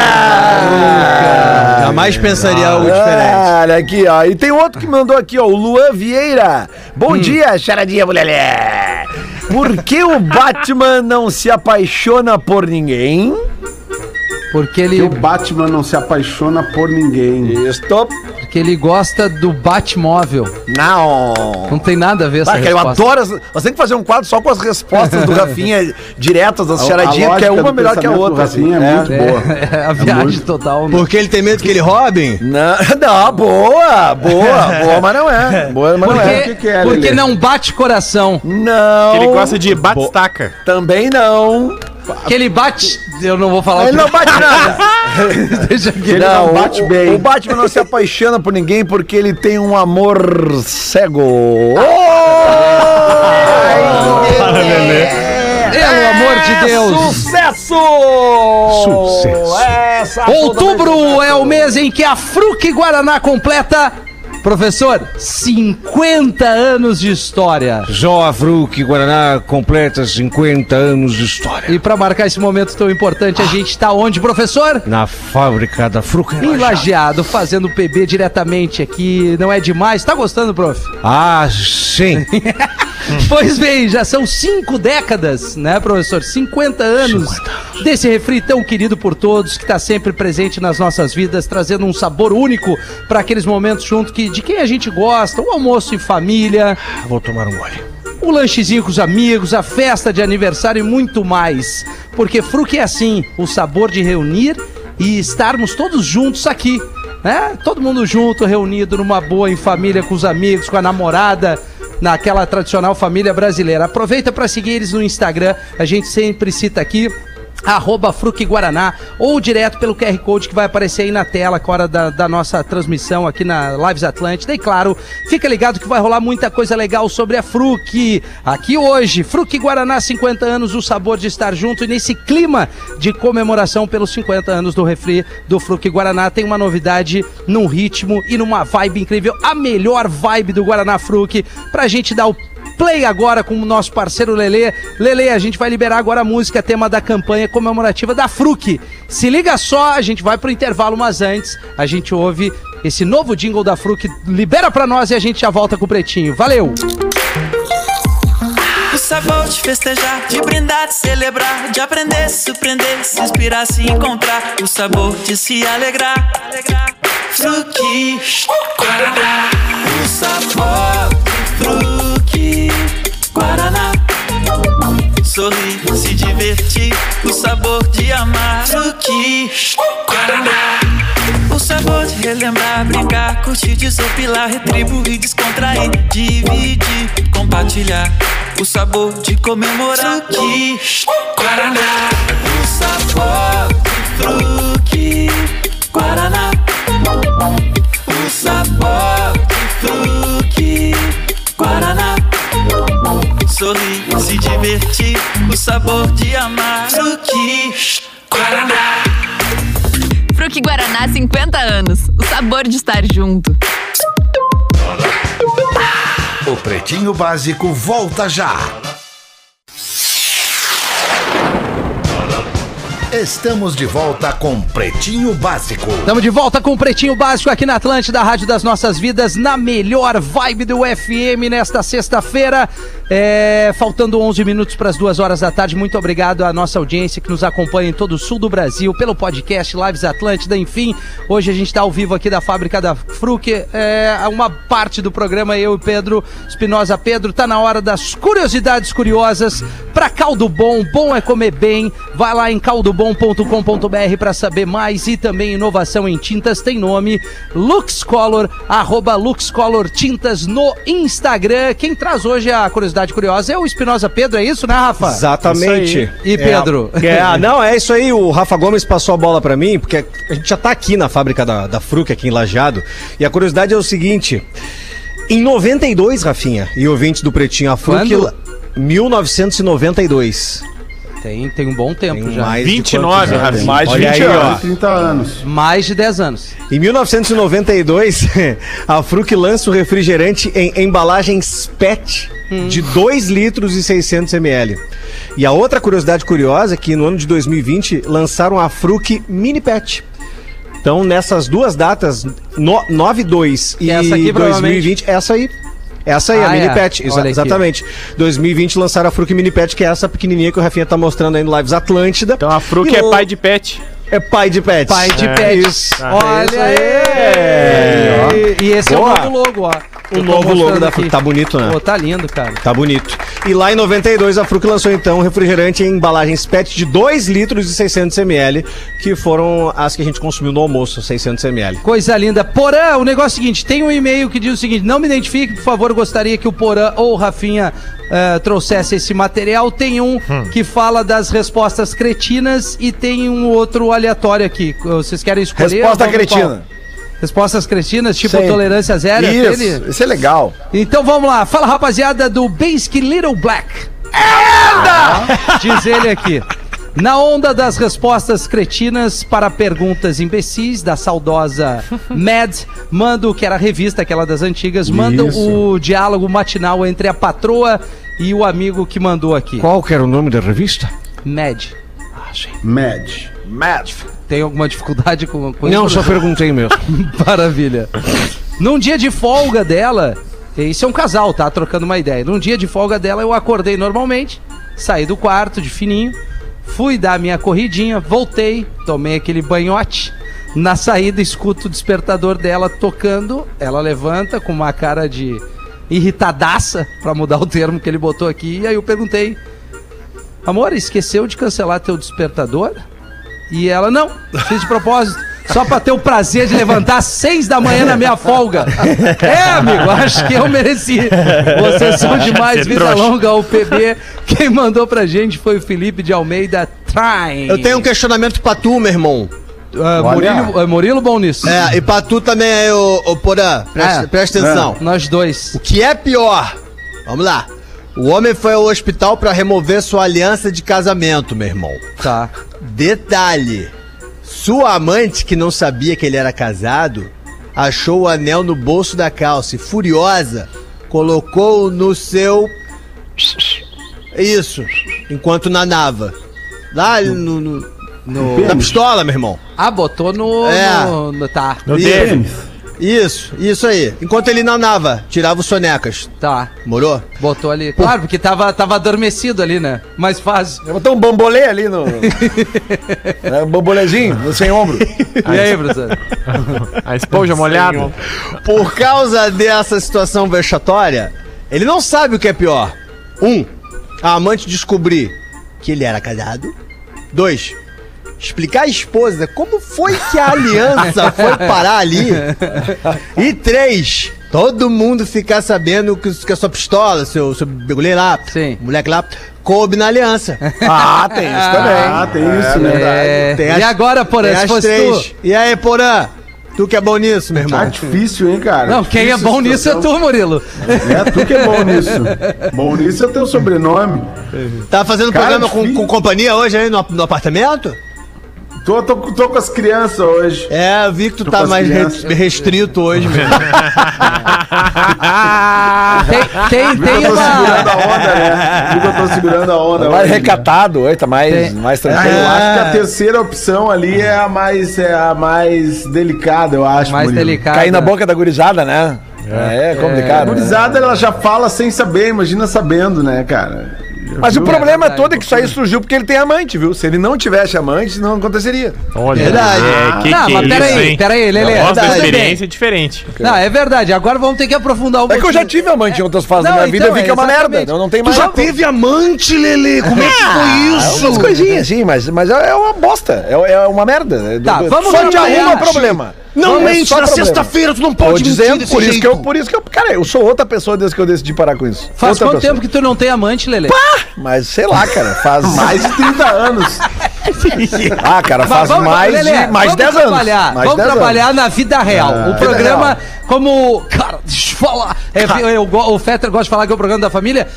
Jamais pensaria algo diferente. Olha aqui, ó. E tem outro que mandou aqui, ó. O Luan Vieira. Bom Hum. dia, charadinha, mulher. Por que o Batman não se apaixona por ninguém? Porque Que ele, o Batman não se apaixona por ninguém. Stop. Porque ele gosta do Batmóvel. Não. Não tem nada a ver essa Ah, cara, eu resposta. adoro. As... Nós temos que fazer um quadro só com as respostas do Rafinha diretas das charadinhas, porque é uma melhor que a outra. Assim. é muito boa. É, a viagem total. né? Porque ele tem medo que ele roubem? Não, não, boa, boa, boa, mas não é. Boa, mas não é. Porque, que que é, porque Lelê? não bate coração. Não. Ele gosta de batistaca. Também não. Que ele bate. Eu não vou falar Ele o não bate nada. deixa aqui. Ele não bate o, bem. O Batman não se apaixona por ninguém porque ele tem um amor cego. Pelo amor de Deus. Sucesso! Sucesso. Outubro é o mês em que a Fruc Guaraná completa. Professor, 50 anos de história. Joa Fruc Guaraná completa 50 anos de história. E para marcar esse momento tão importante, a gente está onde, professor? Na fábrica da Fruc. Em Lajeado, fazendo PB diretamente aqui. Não é demais? Tá gostando, prof? Ah, sim. Pois bem, já são cinco décadas, né, professor? 50 anos desse refri tão querido por todos, que está sempre presente nas nossas vidas, trazendo um sabor único para aqueles momentos junto que, de quem a gente gosta, o almoço em família, Vou tomar um gole. o lanchezinho com os amigos, a festa de aniversário e muito mais. Porque Fruc é assim, o sabor de reunir e estarmos todos juntos aqui. Né? Todo mundo junto, reunido numa boa, em família, com os amigos, com a namorada, naquela tradicional família brasileira. Aproveita para seguir eles no Instagram, a gente sempre cita aqui. Arroba Fruc Guaraná ou direto pelo QR Code que vai aparecer aí na tela com a hora da, da nossa transmissão aqui na Lives Atlântida. E claro, fica ligado que vai rolar muita coisa legal sobre a Fruc. Aqui hoje, Fruc Guaraná, 50 anos, o sabor de estar junto. E nesse clima de comemoração pelos 50 anos do refri do Fruc Guaraná, tem uma novidade num ritmo e numa vibe incrível. A melhor vibe do Guaraná Fruc pra gente dar o play agora com o nosso parceiro Lele. Lele, a gente vai liberar agora a música, tema da campanha comemorativa da Fruc. Se liga só, a gente vai pro intervalo, mas antes a gente ouve esse novo jingle da Fruc. Libera pra nós e a gente já volta com o Pretinho. Valeu! O sabor de festejar, de brindar, de celebrar, de aprender, se surpreender, se inspirar, se encontrar. O sabor de se alegrar. Fruque, Guaraná. O sabor Guaraná. Sorrir, se divertir, o sabor de amar. Fruque, Guaraná. O sabor de relembrar, brincar, curtir, desopilar, retribuir, descontrair, dividir, compartilhar. O sabor de comemorar. Fruque, Guaraná. O sabor do Fruque, Guaraná. O sabor do Fruque, Guaraná. Sorrir, se divertir, o sabor de amar. Fruque, Guaraná. Fruque Guaraná 50 anos. O sabor de estar junto. O Pretinho Básico volta já. Estamos de volta com Pretinho Básico. Estamos de volta com Pretinho Básico aqui na Atlântida, Rádio das Nossas Vidas, na melhor vibe do FM nesta sexta-feira. É, faltando 11 minutos para as duas horas da tarde. Muito obrigado à nossa audiência que nos acompanha em todo o sul do Brasil, pelo podcast Lives Atlântida. Enfim, hoje a gente está ao vivo aqui da fábrica da Fruc. É, uma parte do programa, eu e Pedro Espinosa. Pedro, tá na hora das curiosidades curiosas para Caldo Bom. Bom é comer bem. Vai lá em caldobom.com.br para saber mais e também inovação em tintas tem nome Luxcolor, arroba Luxcolor Tintas no Instagram. Quem traz hoje a curiosidade curiosa é o Espinosa Pedro, é isso, né, Rafa? Exatamente. E Pedro? É, é, não, é isso aí. O Rafa Gomes passou a bola pra mim, porque a gente já tá aqui na fábrica da, da Fruc, aqui em Lajado. E a curiosidade é o seguinte: em 92, Rafinha, e ouvintes do Pretinho, a Fruc. Quando? 1992. Tem, tem um bom tempo Tem já. mais de 29, quantos anos? Rafinha. Mais de Olha 20 aí, anos. ó. 30 anos. Mais de 10 anos. Em 1992, a Fruc lança o refrigerante em embalagens PET de 2 litros e 600 ml. E a outra curiosidade curiosa é que no ano de 2020 lançaram a Fruc Mini PET. Então, nessas duas datas, no, 92 e Essa aqui, provavelmente. 2020, essa aí. Essa aí, Ah, a Mini é. Pet, exa- Olha aqui. exatamente. 2020 lançaram a Fruc Mini Pet, que é essa pequenininha que o Rafinha tá mostrando aí no Lives Atlântida. Então a Fruc E é pai de pet. É pai de pet. Pai de É pet. Isso. Olha aí! É. E esse Boa. é o novo logo, ó. O novo logo da aqui. Fruc. Tá bonito, né? Pô, tá lindo, cara. Tá bonito. E lá em 92, a Fruc lançou então um refrigerante em embalagens PET de 2 litros e 600 ml, que foram as que a gente consumiu no almoço, 600 ml. Coisa linda. Porã, o negócio é o seguinte: tem um e-mail que diz o seguinte: não me identifique, por favor, gostaria que o Porã ou o Rafinha eh, trouxesse esse material. Tem um que fala das respostas cretinas e tem um outro aleatório aqui. Vocês querem escolher? Resposta cretina. qual? Respostas cretinas, tipo tolerância zero? Isso, aquele? isso é legal. Então vamos lá. Fala, rapaziada do Basic Little Black. Anda! Diz ele aqui. Na onda das respostas cretinas para perguntas imbecis da saudosa Mad, manda o que era a revista, aquela das antigas, manda Isso. o diálogo matinal entre a patroa e o amigo que mandou aqui. Qual que era o nome da revista? Mad. Mad. Matt. Tem alguma dificuldade com, com Não, isso? só perguntei mesmo. Maravilha. Num dia de folga dela, isso é um casal, tá? Trocando uma ideia. Num dia de folga dela, eu acordei normalmente, saí do quarto de fininho, fui dar minha corridinha, voltei, tomei aquele banhote. Na saída, escuto o despertador dela tocando. Ela levanta com uma cara de irritadaça, pra mudar o termo que ele botou aqui. E aí eu perguntei: Amor, esqueceu de cancelar teu despertador? E ela, não, fiz de propósito. Só pra ter o prazer de levantar às seis da manhã na minha folga. É, amigo, acho que eu mereci. Vocês são demais, Você vida trouxa. longa, o PB. Quem mandou pra gente foi o Felipe de Almeida Train. Eu tenho um questionamento pra tu, meu irmão. Olha. Murilo, ah, Murilo bom nisso. É, e pra tu também aí, ô, ô Porã. Presta, É. presta atenção. Nós dois. O que é pior? Vamos lá. O homem foi ao hospital pra remover sua aliança de casamento, meu irmão. Tá. Detalhe: sua amante, que não sabia que ele era casado, achou o anel no bolso da calça e, furiosa, colocou no seu. Isso, enquanto nanava. Lá no. no- No... na pistola, meu irmão. Ah, botou no. É. no- no- tá. No Isso. tênis. Isso, isso aí. Enquanto ele nanava, tirava os sonecas. Tá. Morou? Botou ali. Claro, porque tava, tava adormecido ali, né? Mais fácil. Eu botou um bambolê ali no. né, um bambolezinho, no sem ombro. E aí, professor? A esponja molhada. Por causa dessa situação vexatória, ele não sabe o que é pior. Um, a amante descobrir que ele era casado. Dois, explicar à esposa como foi que a aliança foi parar ali. E três, todo mundo ficar sabendo que, que a sua pistola, seu, seu begulê lá, Sim. moleque lá, coube na aliança. Ah, tem isso também. Ah, tem isso, né? É. Tem E as- agora, Porã, se fosse três. tu? E aí, Porã? Tu que é bom nisso, meu irmão. Tá difícil, hein, cara? Não, quem é Difícil bom nisso é tu, Murilo. É, tu que é bom nisso. Bom nisso é o teu sobrenome. Tá fazendo Cara, programa com, difícil. com companhia hoje aí no, no apartamento? Tô, tô, tô com as crianças hoje. É, eu vi que tu Tô tá mais re- restrito hoje mesmo. Tem, tem, Viu tem que eu tô segurando a onda, né? Viu que eu tô segurando a onda. Mais hoje, né? recatado, hoje tá mais, Tem. mais Ah, tranquilo. eu acho que a terceira opção ali é a mais, é a mais delicada, eu acho. Mais Murilo. delicado. Cair na boca da gurizada, né? É, A complicado. né? gurizada, ela já fala sem saber, imagina sabendo, né, cara? Mas o viu? problema É todo é que isso aí surgiu porque ele tem amante, viu? Se ele não tivesse amante, não aconteceria. Olha, Verdade. É, que Não, que mas é peraí, isso, peraí, Lelê, A voz da verdade. experiência é diferente. Não, é verdade. Agora vamos ter que aprofundar um É que eu já tive amante em outras fases Não, da minha vida então, e vi que é é uma merda. exatamente. Não, não tem Tu mais. já teve amante, Lelê? Como é que foi isso? Umas coisinhas, sim, mas, mas é é uma bosta. É, é uma merda. Tá, vamos Só te arruma problema. Não É mente, na sexta-feira tu não Tô pode mentir dizendo, desse por isso, jeito. que eu, por isso que eu. Cara, eu sou outra pessoa desde que eu decidi parar com isso. Faz outra quanto pessoa. tempo que tu não tem amante, Lelê? Mas sei lá, cara, faz. Mais de 30 anos. Ah, cara, faz mais Lelê, de mais vamos 10 anos. trabalhar, Mais vamos 10 trabalhar anos. na vida real. o programa, real. como. Cara, deixa eu falar. É, eu go- o Fetter gosta de falar que é o programa da família.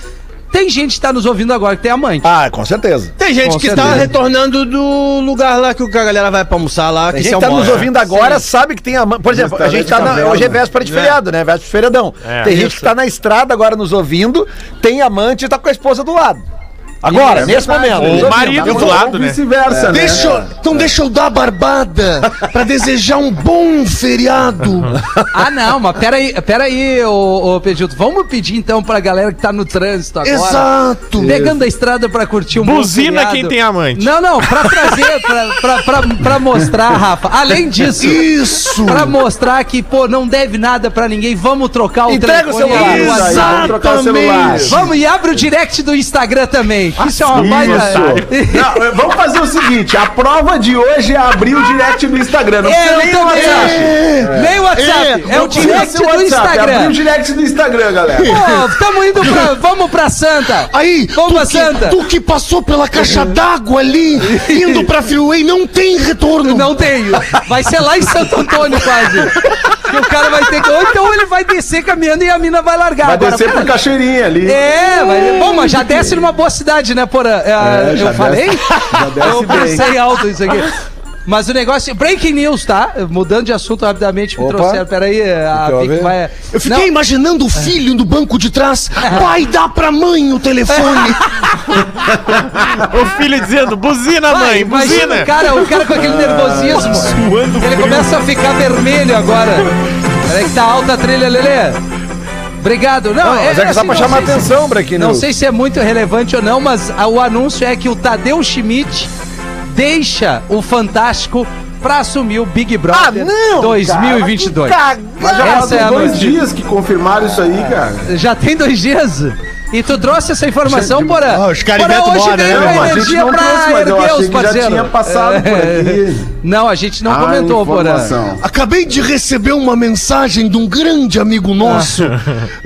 Tem gente que tá nos ouvindo agora que tem amante. Ah, com certeza. Tem gente Com que certeza. tá retornando do lugar lá que o- que a galera vai pra almoçar lá, A que gente se tá nos almoça. ouvindo agora, sabe que tem amante. Por exemplo, a gente tá na, hoje é véspera de feriado, né? Véspera de feriadão. É. tem gente que tá na estrada agora nos ouvindo, tem amante e tá com a esposa do lado. Agora, nesse é verdade. momento. Nos o marido do lado, né? vice-versa, né? Deixa, eu- então deixa eu dar a barbada pra desejar um bom feriado. Ah, não, mas peraí, peraí, ô, ô Pedrito. Vamos pedir então pra galera que tá no trânsito agora. Exato. Pegando a estrada pra curtir um bom Buzina quem tem amante. Não, não, pra trazer, pra, pra, pra, pra mostrar, Rafa. Além disso, Isso. pra mostrar que, pô, não deve nada pra ninguém, vamos trocar o Entrega telefone celular. e o aí, WhatsApp. vamos trocar o celular. Vamos e abre o direct do Instagram também. Que Isso é uma baita. Não, vamos fazer o seguinte: a prova de hoje é abrir o direct do Instagram. Não precisa É, nem eu o WhatsApp. Nem o WhatsApp. É, o precisa direct do Instagram. Abrir o direct do Instagram, galera. Pô, tamo indo pra. Vamos pra Santa. Aí, Vamos pra Santa. tu que passou pela caixa d'água ali, indo pra Freeway, não tem retorno. Não tenho. Vai ser lá em Santo Antônio quase. Que o cara vai ter que. Ou então ele vai descer caminhando e a mina vai largar. Vai Agora, descer cara, pro Cachoeirinha ali. É, mas, bom, mas já desce numa boa cidade, né, Porã? É, já eu falei? desce- já desce eu bem. pensei alto isso aqui. Mas o negócio. Breaking news, tá? Mudando de assunto rapidamente, me Opa. trouxeram. Peraí, a eu Vic ver? vai. Eu fiquei Não, imaginando o filho no banco de trás. Pai, dá pra mãe o telefone. O filho dizendo, buzina, mãe, buzina. o cara, o cara com aquele nervosismo. Suando Ele frio. começa a ficar vermelho agora. Peraí que tá alta a trilha, Lelê. Obrigado. Não, Não, mas é que só assim, pra não chamar sei se- atenção, Breaking Não News. sei se é muito relevante ou não, mas a- o anúncio é que o Tadeu Schmidt deixa o Fantástico pra assumir o Big Brother 2022. Mas já Essa é dois dias que confirmaram isso aí, cara. Já tem dois dias? E tu trouxe essa informação, Porã? Ah, os caras hoje moda, veio né, a meu? a gente energia não pra trouxe, erguer os que já parceiros. tinha passado por aqui. Não, a gente não A comentou, Porã. Acabei de receber uma mensagem de um grande amigo nosso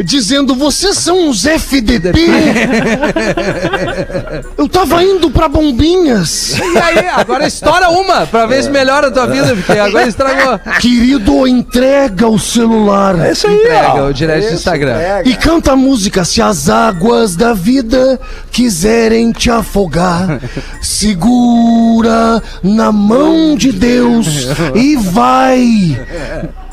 dizendo: vocês são os FDP. Eu tava indo pra Bombinhas. E aí, agora estoura uma pra ver se melhora a tua vida, porque agora estragou. Querido, entrega o celular. É isso aí, Entrega ó. o direct do Instagram. E canta a música Se as águas da vida quiserem te afogar, segura na mão de Deus e vai.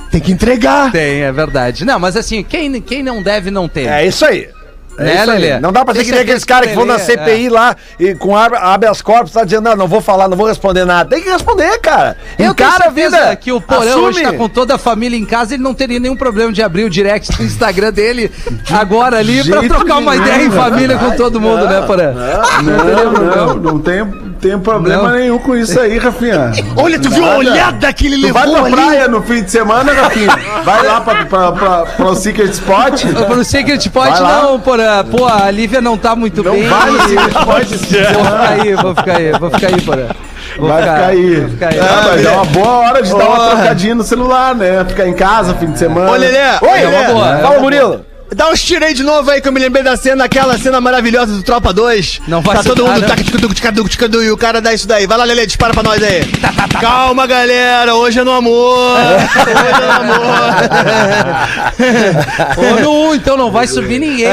Tem que entregar. Tem, é verdade. Não, mas assim, quem, quem não deve, não tem. É isso aí. É Né, isso aí. Lelê? Não dá pra ser que nem é aqueles caras que vão na CPI lá e com habe- habeas corpus, tá dizendo, não, não vou falar, não vou responder nada. Tem que responder, cara. Eu Encara a vida. que o Porão hoje tá com toda a família em casa, ele não teria nenhum problema de abrir o direct do Instagram dele agora ali pra trocar uma ideia em família com todo mundo, né, Porã? Não, não, não tem, tem problema Não. nenhum com isso aí, Rafinha. Olha, tu viu a olhada que ele Tu vai levou pra ali? praia no fim de semana, Rafinha? Vai lá pra, pra, pra, pra o Secret Spot? Pro Secret Vai lá. não, Porã. Pô, a Lívia não tá muito Não bem. vai no Secret Spot Vou ficar aí, vou ficar aí, vou ficar aí, Porã. Vou Vai ficar aí. Vou ficar aí. Ah, mas é uma boa hora de dar uma trocadinha no celular, né? Ficar em casa fim de semana. Ô, Lelê! Oi, Lelê, uma boa. Fala, Murilo. Dá uns tira aí de novo aí que eu me lembrei da cena, aquela cena maravilhosa do Tropa 2. Não vai Tá todo mundo tac, tic, tic, tic, tic, e o cara dá isso daí. Vai lá, Lelê, dispara pra nós aí. Calma, galera, hoje é no amor. Hoje é no amor. Ô, no 1, então não vai subir ninguém.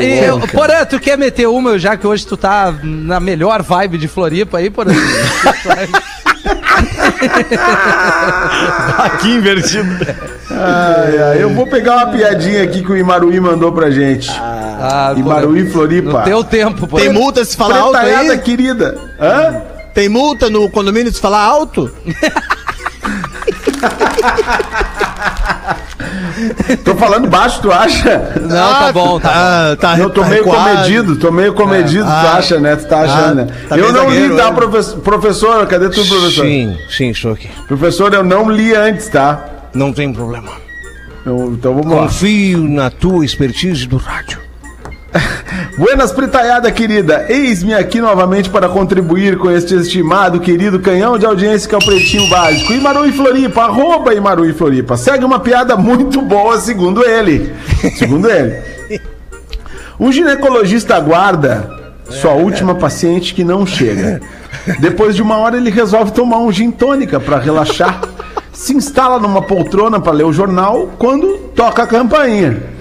E eu- Porã, tu quer meter uma, já que hoje tu tá na melhor vibe de Floripa aí, Porã? Aqui invertido. Ai, ai, eu vou pegar uma piadinha aqui que o Imaruí mandou pra gente. Ah, Imaruí, Floripa. No teu tempo, Porã. Tem multa se falar alto aí? querida. Hã? Tem multa no condomínio se falar alto? Tô falando baixo, tu acha? Não, tá bom, tá bom. Ah, tá Eu tô meio recuado. comedido, tô meio comedido, tu Ah. acha, né? Tu tá achando, né? tá eu não li, tá, né? professor? Professor, cadê tu, professor? Sim, sim, estou aqui. Professor, eu não li antes, tá? Não tem problema. Eu- então vamos lá. Confio na tua expertise do rádio. Buenas Pritaiada querida, eis-me aqui novamente para contribuir com este estimado querido canhão de audiência que é o Pretinho Básico. Imaru e Floripa, arroba Imaru e Floripa. Segue uma piada muito boa, segundo ele. Segundo ele. Um ginecologista aguarda sua última paciente que não chega. Depois de uma hora ele resolve tomar um gin tônica para relaxar. Se instala numa poltrona para ler o jornal quando toca a campainha.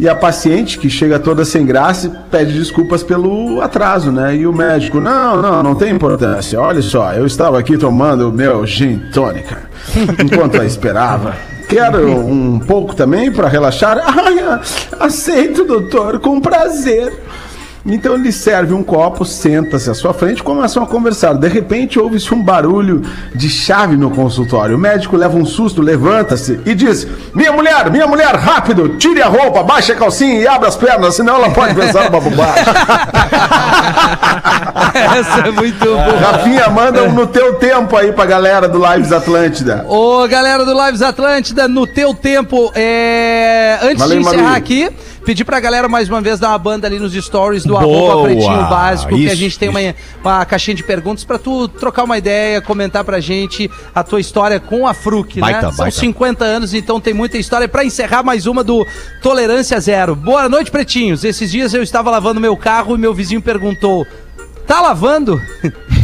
E a paciente, que chega toda sem graça, pede desculpas pelo atraso, né? E o médico, não, não, não tem importância. Olha só, eu estava aqui tomando o meu gin tônica enquanto a esperava. Quero um pouco também para relaxar? Ai, aceito, doutor, com prazer. Então ele serve um copo, senta-se à sua frente e começam a conversar. De repente ouve-se um barulho de chave no consultório. O médico leva um susto, levanta-se e diz: Minha mulher, minha mulher, rápido, tire a roupa, baixe a calcinha e abra as pernas, senão ela pode pensar uma bobagem. Essa é muito boa. Rafinha, manda um no teu tempo aí pra galera do Lives Atlântida. Ô, galera do Lives Atlântida, no teu tempo, é... antes Valeu, de encerrar aqui, pedir pra galera mais uma vez dar uma banda ali nos stories do Boa, arroba Pretinho Básico, que a isso, gente tem uma, uma caixinha de perguntas pra tu trocar uma ideia, comentar pra gente a tua história com a Fruc, né? Baita, São baita. 50 anos, então tem muita história. Pra encerrar, mais uma do Tolerância Zero. Boa noite, Pretinhos. Esses dias eu estava lavando meu carro e meu vizinho perguntou, tá lavando?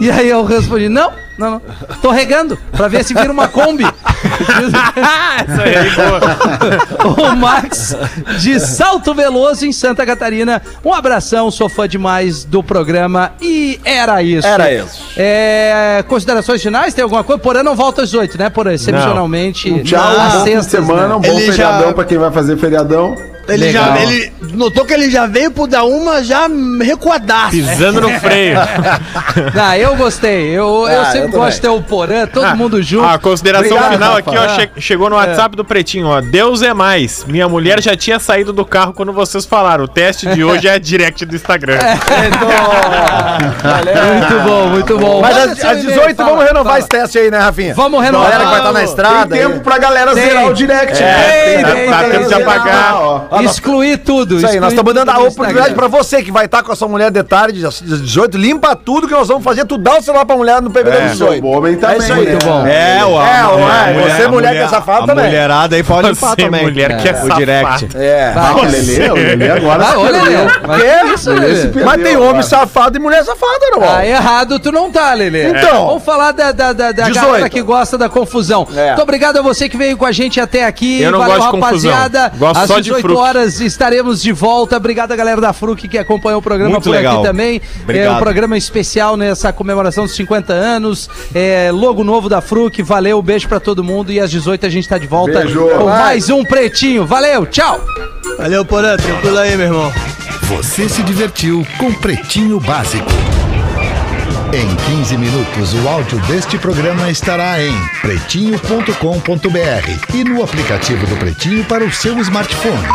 E aí eu respondi, não, não, não. Tô regando, pra ver se vira uma Kombi. Essa aí é boa. o Max de Salto Veloso, em Santa Catarina. Um abração, sou fã demais do programa e era isso. Era isso. É, considerações finais? Tem alguma coisa? Porã não volta às 18, né, Porã? Excepcionalmente. Um tchau, um bom fim de sextas, semana, né? um bom Ele já- feriadão pra quem vai fazer feriadão. Ele Legal. já. Ele notou que ele já veio por dar uma já recuadaço. Pisando no freio. Não, eu gostei. Eu, eu Ah, sempre eu também. Gosto de ter o Porã, todo mundo junto. A consideração Obrigado, final Rafa. aqui, ó, Ah. che- chegou no WhatsApp do Pretinho, ó. Deus é mais. Minha mulher já tinha saído do carro quando vocês falaram. O teste de hoje é direct do Instagram. Muito bom, muito bom. Mas às, seu às e-mail, 18 fala, vamos renovar fala. esse teste aí, né, Rafinha? Vamos renovar. Galera que vai estar na estrada. Tem tempo aí. pra galera Tem. zerar o direct, É, né? tem, tempo tem, tem, galera tem. zerar apagar. Excluir tudo. Isso aí, nós estamos dando a oportunidade pra você que vai estar com a sua mulher de tarde, às 18, limpa tudo que nós vamos fazer, tu dá o celular pra mulher no PBD É, 18. o homem também, É isso aí. né? Muito bom. É, ué. É, ué, você mulher que é safado a também. mulherada aí pode limpar Você, também. mulher que é o direct. É. Ah, o Lelê, o Lelê agora Ah, olha. Lelê. Mas isso, Lelê Mas tem homem safado e mulher safada, não? Ah, errado tu não tá, Lelê. Então. Vamos falar da, da, da, da 18. galera que gosta da confusão. É. Muito obrigado a você que veio com a gente até aqui. Eu não Valeu, gosto de confusão. rapaziada. Gosto Às só de 18 fruque. horas estaremos de volta. Obrigado a galera da Fruc que acompanhou o programa Muito por legal. aqui também. É Obrigado. um programa especial nessa comemoração dos 50 anos. É, logo novo da Fruc. Valeu, beijo pra todo mundo. E às 18 a gente tá de volta Beijo. com Vai. mais um Pretinho. Valeu, tchau! Valeu, Porã. Tranquilo aí, meu irmão. Você se divertiu com Pretinho Básico. Em 15 minutos, o áudio deste programa estará em pretinho.com.br e no aplicativo do Pretinho para o seu smartphone.